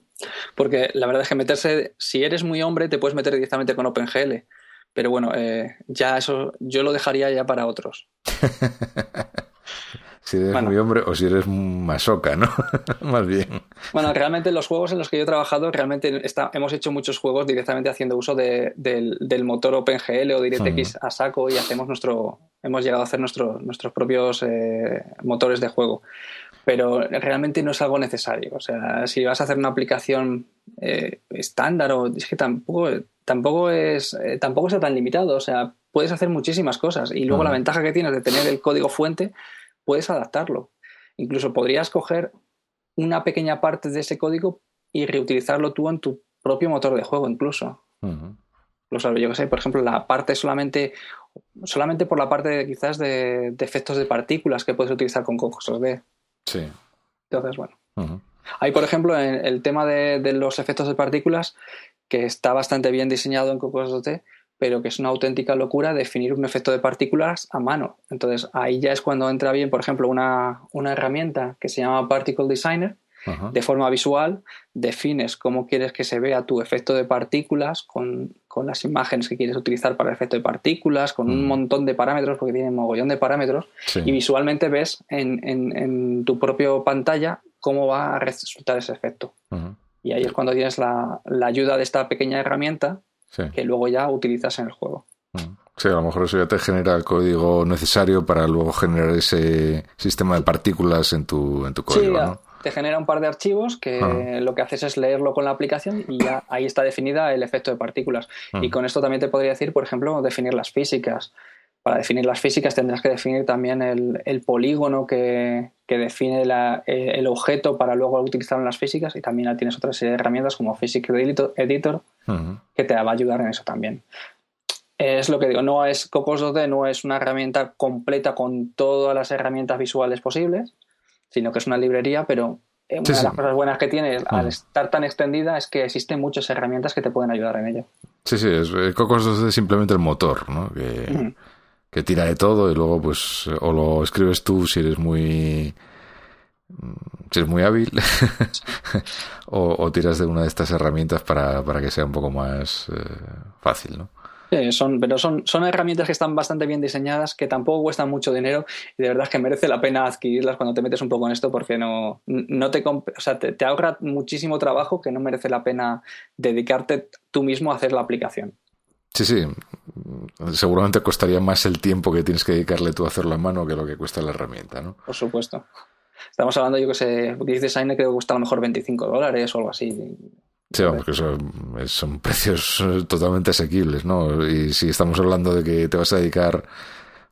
Porque la verdad es que meterse, si eres muy hombre, te puedes meter directamente con OpenGL. Pero bueno, eh, ya eso yo lo dejaría ya para otros. si eres muy hombre o si eres masoca, ¿no? Más bien. Bueno, realmente los juegos en los que yo he trabajado, realmente hemos hecho muchos juegos directamente haciendo uso del, motor OpenGL o DirectX a saco y hacemos nuestro, hemos llegado a hacer nuestro, nuestros propios eh, motores de juego pero realmente no es algo necesario. O sea, si vas a hacer una aplicación eh, estándar o es que tampoco, tampoco es eh, tampoco está tan limitado. O sea, puedes hacer muchísimas cosas y luego la ventaja que tienes de tener el código fuente, puedes adaptarlo. Incluso podrías coger una pequeña parte de ese código y reutilizarlo tú en tu propio motor de juego, incluso. Lo sabes, yo que sé, por ejemplo, la parte solamente, solamente por la parte quizás de, efectos de partículas que puedes utilizar con cosas de Sí. Entonces, bueno. Hay, por ejemplo, en el tema de, los efectos de partículas, que está bastante bien diseñado en Cocos.t, pero que es una auténtica locura definir un efecto de partículas a mano. Entonces, ahí ya es cuando entra bien, por ejemplo, una, una herramienta que se llama Particle Designer, de forma visual, defines cómo quieres que se vea tu efecto de partículas con, las imágenes que quieres utilizar para el efecto de partículas, con un montón de parámetros, porque tiene un mogollón de parámetros, y visualmente ves en, tu propia pantalla cómo va a resultar ese efecto. Y ahí es cuando tienes la, ayuda de esta pequeña herramienta que luego ya utilizas en el juego. Sí, a lo mejor eso ya te genera el código necesario para luego generar ese sistema de partículas en tu, en tu código, ¿no? te genera un par de archivos que lo que haces es leerlo con la aplicación y ya ahí está definida el efecto de partículas. Y con esto también te podría decir, por ejemplo, definir las físicas. Para definir las físicas tendrás que definir también el, polígono que, define eh, el objeto para luego utilizarlo en las físicas y también tienes otra serie de herramientas como Physics Editor que te va a ayudar en eso también. Es lo que digo, no es Cocos 2D, no es una herramienta completa con todas las herramientas visuales posibles, sino que es una librería, pero eh, una de las cosas buenas que tiene al estar tan extendida es que existen muchas herramientas que te pueden ayudar en ello. Sí, sí, es, eh, Cocos es simplemente el motor, ¿no? Que, que, tira de todo y luego pues o lo escribes tú si eres muy si eres muy hábil o, tiras de una de estas herramientas para, para que sea un poco más eh, fácil, ¿no? son, pero son, son herramientas que están bastante bien diseñadas, que tampoco cuestan mucho dinero y de verdad es que merece la pena adquirirlas cuando te metes un poco en esto porque no, no te, o sea, te, ahorra muchísimo trabajo que no merece la pena dedicarte tú mismo a hacer la aplicación. Sí, sí. Seguramente costaría más el tiempo que tienes que dedicarle tú a hacerlo a mano que lo que cuesta la herramienta, ¿no? Por supuesto. Estamos hablando, yo que sé, Dice Designer creo que cuesta a lo mejor 25 dólares o algo así. Sí, vamos, que son, precios totalmente asequibles, ¿no? Y si estamos hablando de que te vas a dedicar,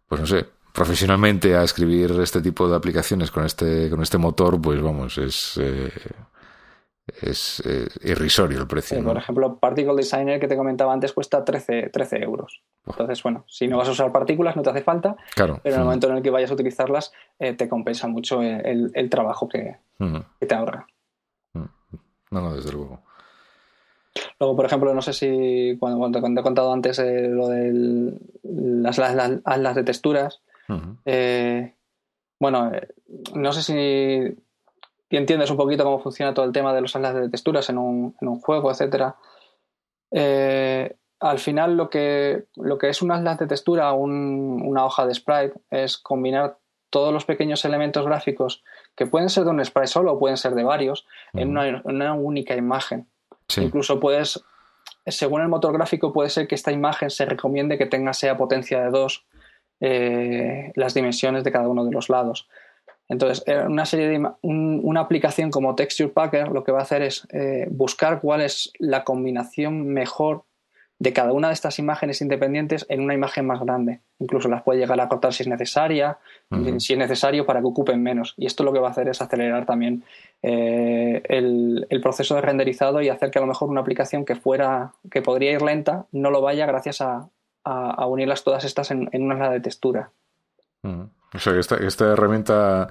pues no sé, profesionalmente a escribir este tipo de aplicaciones con este, con este motor, pues vamos, es, eh, es eh, irrisorio el precio. Por ejemplo, Particle Designer que te comentaba antes cuesta 13, 13 euros. Entonces, bueno, si no vas a usar partículas no te hace falta, claro. pero en el momento en el que vayas a utilizarlas eh, te compensa mucho el, trabajo que, que te ahorra. No, no, desde luego. Luego, por ejemplo, no sé si cuando, te he contado antes eh, lo de las, las, de texturas, eh, bueno, eh, no sé si entiendes un poquito cómo funciona todo el tema de los atlas de texturas en un, en un juego, etcétera. al final, lo que, lo que es un atlas de textura, una hoja de sprite, es combinar todos los pequeños elementos gráficos que pueden ser de un sprite solo o pueden ser de varios en una única imagen. Incluso puedes, según el motor gráfico, puede ser que esta imagen se recomiende que tenga sea potencia de 2 eh, las dimensiones de cada uno de los lados. Entonces, eh, una serie de una aplicación como Texture Packer lo que va a hacer es eh, buscar cuál es la combinación mejor de cada una de estas imágenes independientes en una imagen más grande. Incluso las puede llegar a cortar si es necesaria, si es necesario para que ocupen menos. Y esto lo que va a hacer es acelerar también eh, el, proceso de renderizado y hacer que a lo mejor una aplicación que fuera, que podría ir lenta, no lo vaya gracias a, unirlas todas estas en, una sala de textura. O sea que esta, esta herramienta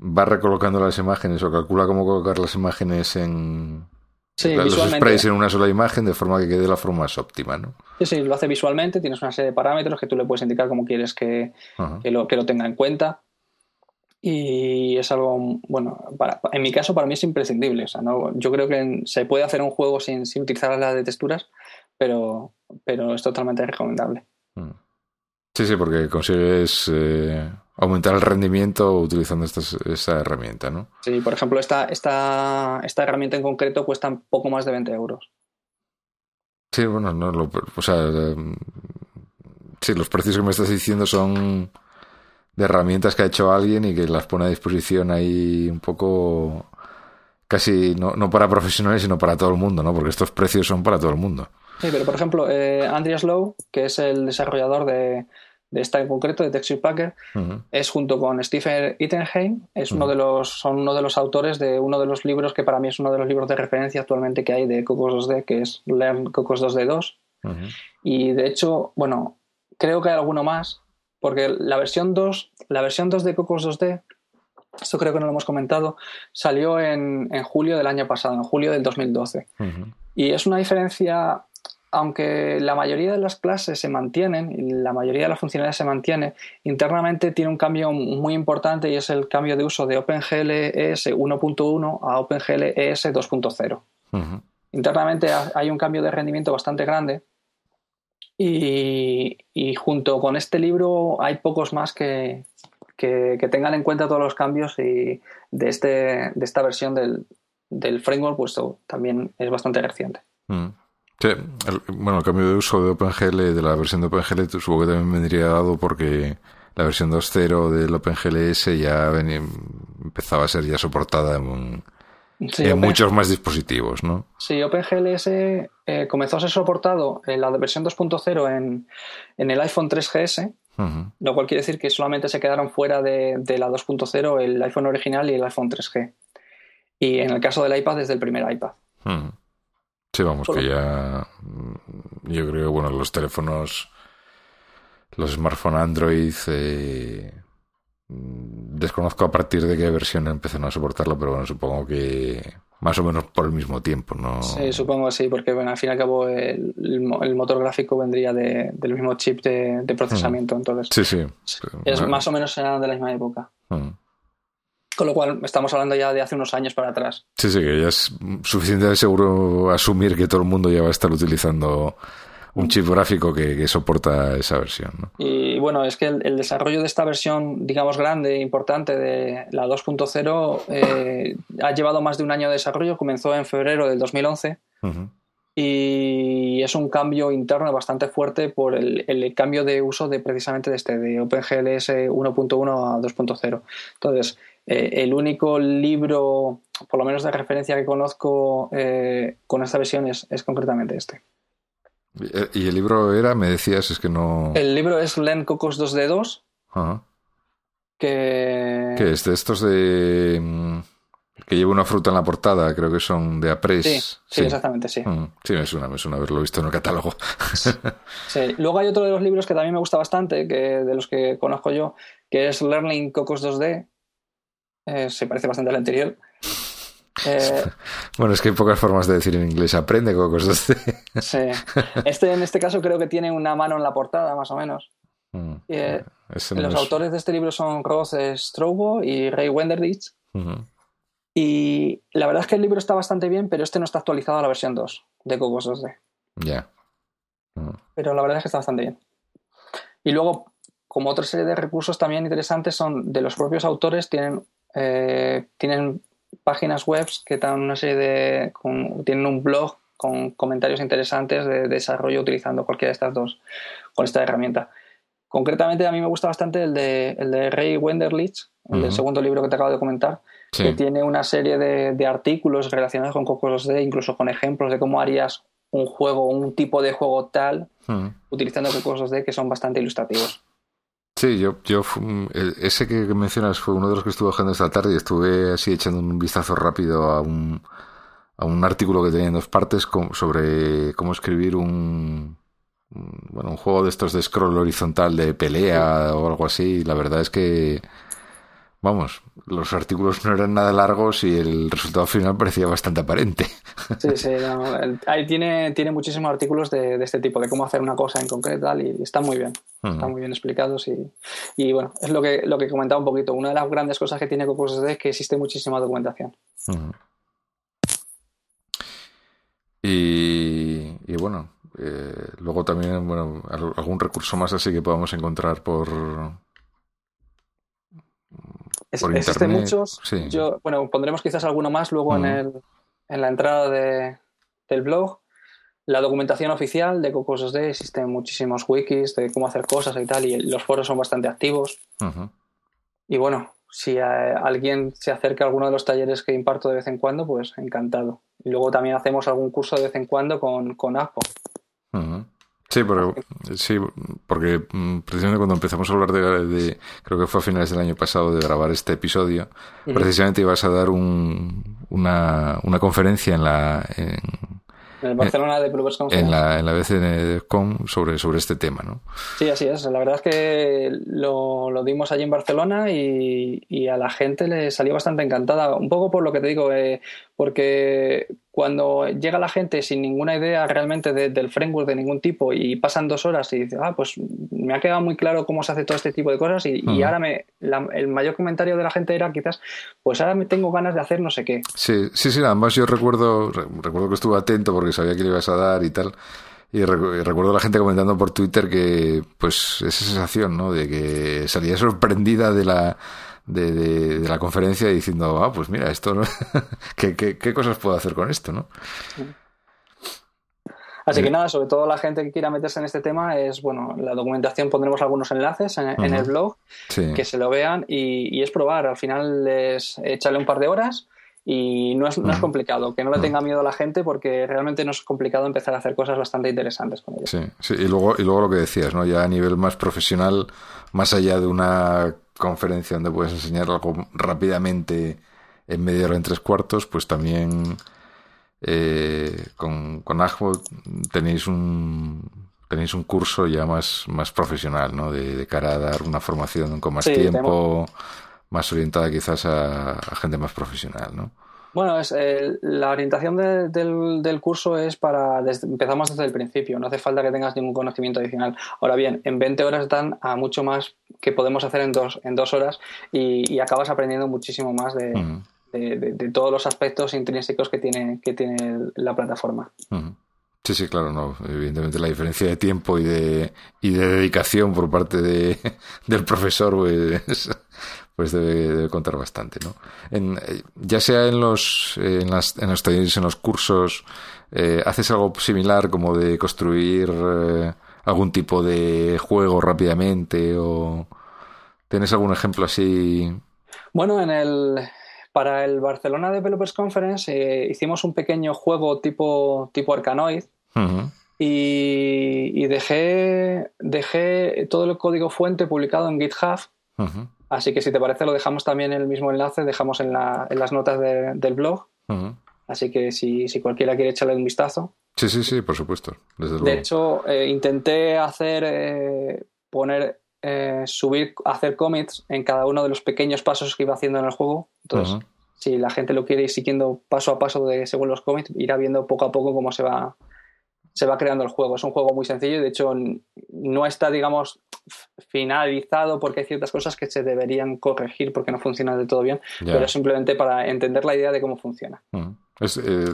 va recolocando las imágenes o calcula cómo colocar las imágenes en, Sí, los sprays en una sola imagen de forma que quede la forma más óptima, ¿no? Sí, sí, lo hace visualmente, tienes una serie de parámetros que tú le puedes indicar cómo quieres que, que lo, que lo tenga en cuenta. Y es algo, bueno, para, en mi caso para mí es imprescindible. O sea, no, yo creo que se puede hacer un juego sin, sin utilizar la de texturas, pero, pero es totalmente recomendable. Mm. Sí, sí, porque consigues eh, aumentar el rendimiento utilizando estas- esta herramienta, ¿no? Sí, por ejemplo, esta, esta, esta herramienta en concreto cuesta poco más de 20 euros. Sí, bueno, no lo, o sea, eh, sí, los precios que me estás diciendo son de herramientas que ha hecho alguien y que las pone a disposición ahí un poco casi no, no para profesionales sino para todo el mundo, ¿no? Porque estos precios son para todo el mundo. Sí, pero por ejemplo, eh, Andreas Lowe, que es el desarrollador de, de esta en concreto, de Texture Packer, es junto con Stephen Ittenheim, es uno de los, son uno de los autores de uno de los libros que para mí es uno de los libros de referencia actualmente que hay de Cocos 2D, que es Learn Cocos 2D 2. Ujú. Y de hecho, bueno, creo que hay alguno más, porque la versión 2, la versión 2 de Cocos 2D, esto creo que no lo hemos comentado, salió en, en julio del año pasado, en julio del 2012. Ujú. Y es una diferencia, aunque la mayoría de las clases se mantienen y la mayoría de las funcionalidades se mantiene, internamente tiene un cambio muy importante y es el cambio de uso de OpenGL ES 1.1 a OpenGL ES 2.0. Ujú. Internamente ha- hay un cambio de rendimiento bastante grande y, y junto con este libro hay pocos más que, que, que tengan en cuenta todos los cambios y de, este, de esta versión del, del framework, puesto también es bastante reciente. Mm. Sí, el- bueno, el cambio de uso de OpenGL, de la versión de OpenGL, supongo que también vendría dado porque la versión 2.0 del OpenGLS ya venía- empezaba a ser ya soportada en, Sí, en Open- muchos más dispositivos, ¿no? Sí, OpenGLS eh, comenzó a ser soportado en la versión 2.0 en, en el iPhone 3GS, Ujú. lo cual quiere decir que solamente se quedaron fuera de, de la 2.0 el iPhone original y el iPhone 3G. Y en el caso del iPad, desde el primer iPad. Ujú. Sí, vamos, que ya. mm, Yo creo que, bueno, los teléfonos, los smartphones Android, eh, mm, desconozco a partir de qué versión empezaron a soportarlo, pero bueno, supongo que más o menos por el mismo tiempo, ¿no? Sí, supongo que sí, porque bueno, al fin y al cabo el, el mo- el motor gráfico vendría de- del mismo chip de, de procesamiento, entonces Sí, sí. es Bueno, más o menos serán de la misma época. mm. Con lo cual estamos hablando ya de hace unos años para atrás. Sí, sí, que ya es suficientemente seguro asumir que todo el mundo ya va a estar utilizando un chip gráfico que, que soporta esa versión, ¿no? Y bueno, es que el, el desarrollo de esta versión, digamos, grande, importante de la 2.0 eh, ha llevado más de un año de desarrollo, comenzó en febrero del 2011 Ujú. y es un cambio interno bastante fuerte por el, el cambio de uso de precisamente de este, de OpenGLS 1.1 a 2.0. Entonces, eh, el único libro, por lo menos de referencia que conozco eh, con esta versión es, es concretamente este. Y y el libro era, me decías, es que no. El libro es Len Cocos 2D2, Ajá. que... ¿Qué es? De estos de. mm, que lleva una fruta en la portada, creo que son de Apres. Sí, sí, exactamente, sí. Mm, Sí, me suena, me suena haberlo visto en el catálogo. Sí. Luego hay otro de los libros que también me gusta bastante, que de los que conozco yo, que es Learning Cocos 2D. Eh, se parece bastante al anterior. Eh, bueno, es que hay pocas formas de decir en inglés. Aprende de. sí. Este en este caso creo que tiene una mano en la portada, más o menos. Mm, Eh, no Los es- autores de este libro son Ross Strobo y Ray Wenderditch. Ujú. Y la verdad es que el libro está bastante bien, pero este no está actualizado a la versión 2 de Cocos 2D. Ya. Mm. pero la verdad es que está bastante bien. Y luego, como otra serie de recursos también interesantes son de los propios autores, tienen, eh, tienen páginas web que dan una serie de. con- tienen un blog con comentarios interesantes de desarrollo utilizando cualquiera de estas dos, con esta herramienta. Concretamente, a mí me gusta bastante el de, el de Ray Wenderlich, el del segundo libro que te acabo de comentar, Sí. que tiene una serie de, de artículos relacionados con Cocos 2D, incluso con ejemplos de cómo harías un juego, un tipo de juego tal, Mm. utilizando Cocos 2D que son bastante ilustrativos. Sí, yo, yo mm, ese que mencionas fue uno de los que estuve bajando esta tarde y estuve así echando un vistazo rápido a un, a un artículo que tenía en dos partes sobre cómo escribir un- bueno, un juego de estos de scroll horizontal de pelea o algo así. Y la verdad es que vamos, los artículos no eran nada largos y el resultado final parecía bastante aparente. Sí, sí, ahí tiene, tiene muchísimos artículos de, este tipo, de cómo hacer una cosa en concreto tal, y están muy bien, están muy bien explicados y, y, bueno, es lo que, lo que comentaba un poquito. Una de las grandes cosas que tiene CocosD es que existe muchísima documentación. y, y, bueno, eh, luego también, bueno, algún recurso más así que podamos encontrar por existen muchos. Yo, bueno, pondremos quizás alguno más luego en, el, en la entrada de, del blog. La documentación oficial de CocosD existen muchísimos wikis de cómo hacer cosas y tal, y los foros son bastante activos. Y bueno, si alguien se acerca a alguno de los talleres que imparto de vez en cuando, pues encantado. Y luego también hacemos algún curso de vez en cuando con, con APO. Sí, pero, sí, porque mm, precisamente cuando empezamos a hablar de, creo que fue a finales del año pasado, de grabar este episodio, precisamente ibas a dar un, una, una conferencia en la... En, en el Barcelona de Developers Conference. En la, en la BCNCom sobre, sobre este tema, ¿no? Sí, así es. La verdad es que lo, lo dimos allí en Barcelona y, y, a la gente le salió bastante encantada. Un poco por lo que te digo, eh, porque cuando llega la gente sin ninguna idea realmente del framework de ningún tipo y pasan dos horas y dice, ah, pues me ha quedado muy claro cómo se hace todo este tipo de cosas y, ahora me, el mayor comentario de la gente era quizás, pues ahora me tengo ganas de hacer no sé qué. Sí, sí, sí, además yo recuerdo, recuerdo que estuve atento porque sabía que le ibas a dar y tal. Y recuerdo la gente comentando por Twitter que, pues, esa sensación, ¿no? De que salía sorprendida de la, de, de, la conferencia diciendo, ah, pues mira, esto, ¿no? ¿Qué, qué, cosas puedo hacer con esto, no? Así que nada, sobre todo la gente que quiera meterse en este tema es, bueno, la documentación pondremos algunos enlaces en, el blog, que se lo vean y, y, es probar. Al final es echarle un par de horas y no es, no es complicado, que no le tenga miedo a la gente porque realmente no es complicado empezar a hacer cosas bastante interesantes con ellos. Sí, sí, y luego, y luego lo que decías, ¿no? Ya a nivel más profesional, más allá de una conferencia donde puedes enseñar algo rápidamente en media hora, en tres cuartos, pues también eh, con, con tenéis un tenéis un curso ya más, más profesional, ¿no? De, cara a dar una formación con más tiempo, más orientada quizás a, gente más profesional, ¿no? Bueno, es, eh, la orientación del, del, curso es para. empezamos desde el principio, no hace falta que tengas ningún conocimiento adicional. Ahora bien, en 20 horas dan a mucho más que podemos hacer en dos, en dos horas y, acabas aprendiendo muchísimo más de, de, todos los aspectos intrínsecos que tiene, que tiene la plataforma. Sí, sí, claro, no. Evidentemente la diferencia de tiempo y de, y de dedicación por parte de, del profesor, pues pues debe, contar bastante, ¿no? En, eh, ya sea en los, en, las, en los talleres, en los cursos, eh, ¿haces algo similar como de construir eh, algún tipo de juego rápidamente o tienes algún ejemplo así? Bueno, en el, para el Barcelona Developers Conference hicimos un pequeño juego tipo, tipo Arcanoid y, dejé, dejé todo el código fuente publicado en GitHub Así que si te parece lo dejamos también en el mismo enlace, dejamos en, las notas del blog. Así que si, cualquiera quiere echarle un vistazo. Sí, sí, sí, por supuesto. de hecho, eh, intenté hacer, eh, poner, eh, subir, hacer commits en cada uno de los pequeños pasos que iba haciendo en el juego. Entonces, si la gente lo quiere ir siguiendo paso a paso de, según los commits, irá viendo poco a poco cómo se va, se va creando el juego. Es un juego muy sencillo y de hecho no está, digamos, finalizado porque hay ciertas cosas que se deberían corregir porque no funcionan del todo bien, pero simplemente para entender la idea de cómo funciona. Mm. Eh,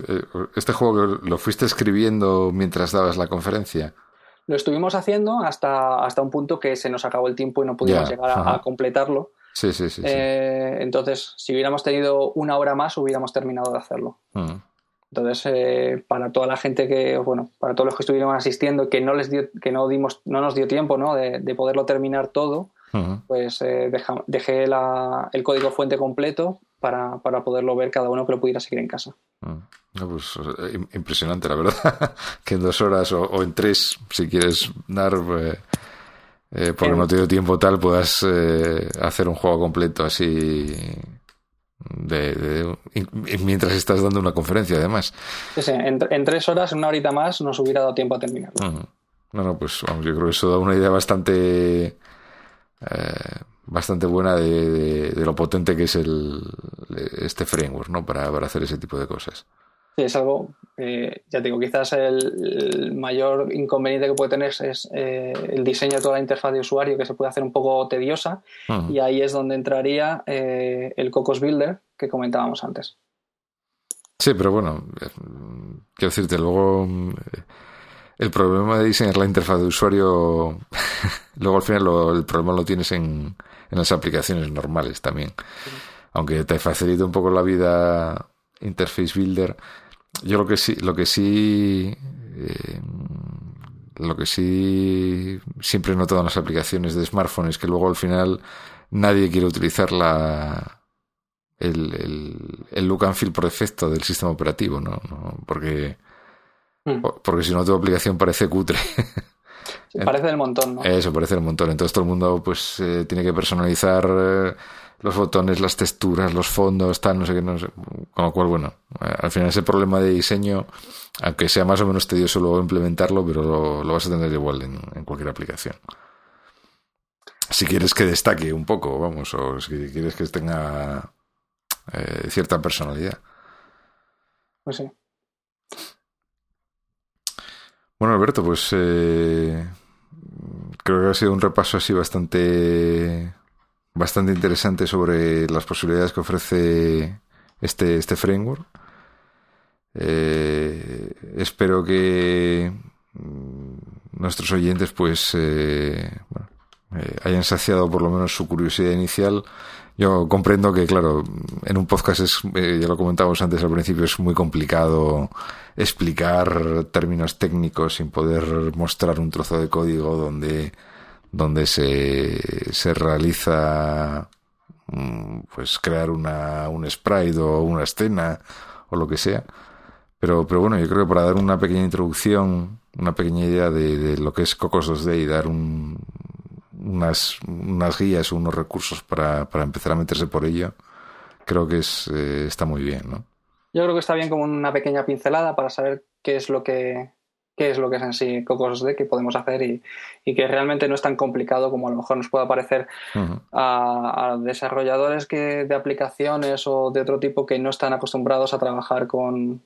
eh, ¿Este juego lo fuiste escribiendo mientras dabas la conferencia? Lo estuvimos haciendo hasta, hasta un punto que se nos acabó el tiempo y no pudimos llegar a, completarlo. Sí, sí, sí, eh, Entonces, si hubiéramos tenido una hora más, hubiéramos terminado de hacerlo. Mm. Entonces, eh, para toda la gente que, bueno, para todos los que estuvieron asistiendo, que no les dio, que no dimos, no nos dio tiempo, ¿no? De, poderlo terminar todo, pues eh, dejé el código fuente completo para, para, poderlo ver cada uno que lo pudiera seguir en casa. pues, eh, impresionante, la verdad, que en dos horas o, en tres, si quieres dar, porque no te dio tiempo tal, puedas hacer un juego completo así de, mientras estás dando una conferencia, además. en, tres horas, una horita más, nos hubiera dado tiempo a terminarlo. No, no, pues vamos, yo creo que eso da una idea bastante. Eh, bastante buena de, lo potente que es el, este framework, ¿no? Para, para hacer ese tipo de cosas. Sí, es algo, eh, ya digo, quizás el, mayor inconveniente que puede tener es eh, el diseño de toda la interfaz de usuario que se puede hacer un poco tediosa y ahí es donde entraría eh, el Cocos Builder que comentábamos antes. Sí, pero bueno, quiero decirte, luego el problema de diseñar la interfaz de usuario, luego al final el problema lo tienes en, en las aplicaciones normales también. Aunque te facilita un poco la vida Interface Builder, yo lo que sí, lo que sí, eh, lo que sí siempre he notado en las aplicaciones de smartphone es que luego al final nadie quiere utilizar la, el, el, look and feel por defecto del sistema operativo, ¿no? Porque, mm. porque si no tu aplicación parece cutre. parece del montón, ¿no? Eso, parece del montón. Entonces todo el mundo pues eh, tiene que personalizar eh, los botones, las texturas, los fondos, tal, no sé qué, no sé. Con lo cual, bueno, eh, al final ese problema de diseño, aunque sea más o menos tedioso luego implementarlo, pero lo, vas a tener igual en, cualquier aplicación. Si quieres que destaque un poco, vamos, o si quieres que tenga eh, cierta personalidad. Pues sí. Bueno, Alberto, pues eh, creo que ha sido un repaso así bastante bastante interesante sobre las posibilidades que ofrece este, este framework. Eh, espero que mm, nuestros oyentes pues eh, eh, hayan saciado por lo menos su curiosidad inicial. Yo comprendo que, claro, en un podcast es, ya lo comentábamos antes al principio, es muy complicado explicar términos técnicos sin poder mostrar un trozo de código donde donde se, se realiza mm, pues crear una, un sprite o una escena o lo que sea. Pero, pero bueno, yo creo que para dar una pequeña introducción, una pequeña idea de, lo que es Cocos 2D y dar un, unas, unas guías unos recursos para, para empezar a meterse por ello, creo que es, eh, está muy bien, ¿no? Yo creo que está bien como una pequeña pincelada para saber qué es lo que qué es lo que es en sí Cocos D, que podemos hacer y, que realmente no es tan complicado como a lo mejor nos pueda parecer a, desarrolladores que, de aplicaciones o de otro tipo que no están acostumbrados a trabajar con,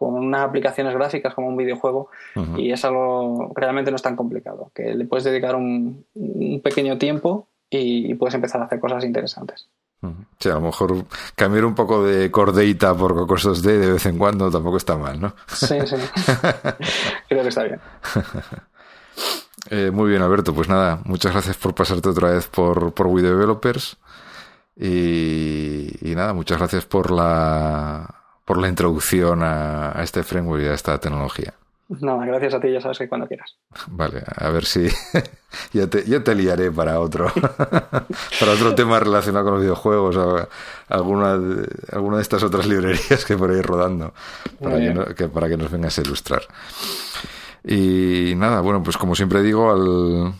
unas aplicaciones gráficas como un videojuego y es algo realmente no es tan complicado, que le puedes dedicar un, pequeño tiempo y puedes empezar a hacer cosas interesantes. Sí, a lo mejor cambiar un poco de cordeita por cosas de de vez en cuando tampoco está mal, ¿no? Sí, sí. Creo que está bien. Eh, muy bien, Alberto. Pues nada, muchas gracias por pasarte otra vez por, por We Developers. Y, nada, muchas gracias por la, por la introducción a este framework y a esta tecnología. No, gracias a ti, ya sabes que cuando quieras. Vale, a ver si ya, te, ya te liaré para otro para otro tema relacionado con los videojuegos alguna de, alguna de estas otras librerías que por ahí rodando para que, para que nos vengas a ilustrar. Y nada, bueno, pues como siempre digo al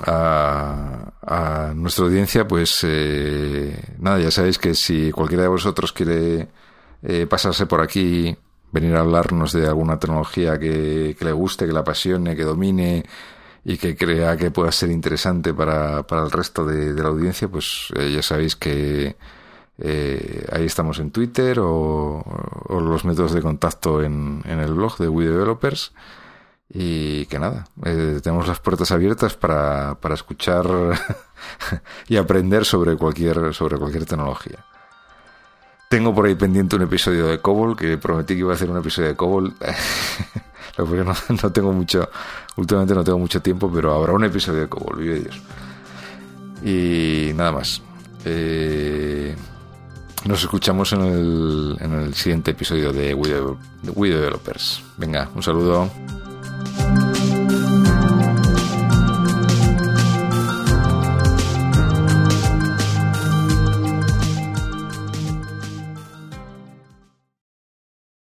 a, a nuestra audiencia, pues eh, nada, ya sabéis que si cualquiera de vosotros quiere eh, pasarse por aquí venir a hablarnos de alguna tecnología que, le guste, que le apasione, que domine y que crea que pueda ser interesante para, para el resto de, la audiencia, pues eh, ya sabéis que eh, ahí estamos en Twitter o, los métodos de contacto en, en el blog de We Developers. Y que nada, eh, tenemos las puertas abiertas para, para escuchar y aprender sobre cualquier, sobre cualquier tecnología. Tengo por ahí pendiente un episodio de Cobol, que prometí que iba a hacer un episodio de Cobol. Porque no, no, tengo mucho, últimamente no tengo mucho tiempo, pero habrá un episodio de Cobol, vive Dios. Y nada más. Eh, nos escuchamos en el, en el siguiente episodio de We, Developers. Venga, un saludo.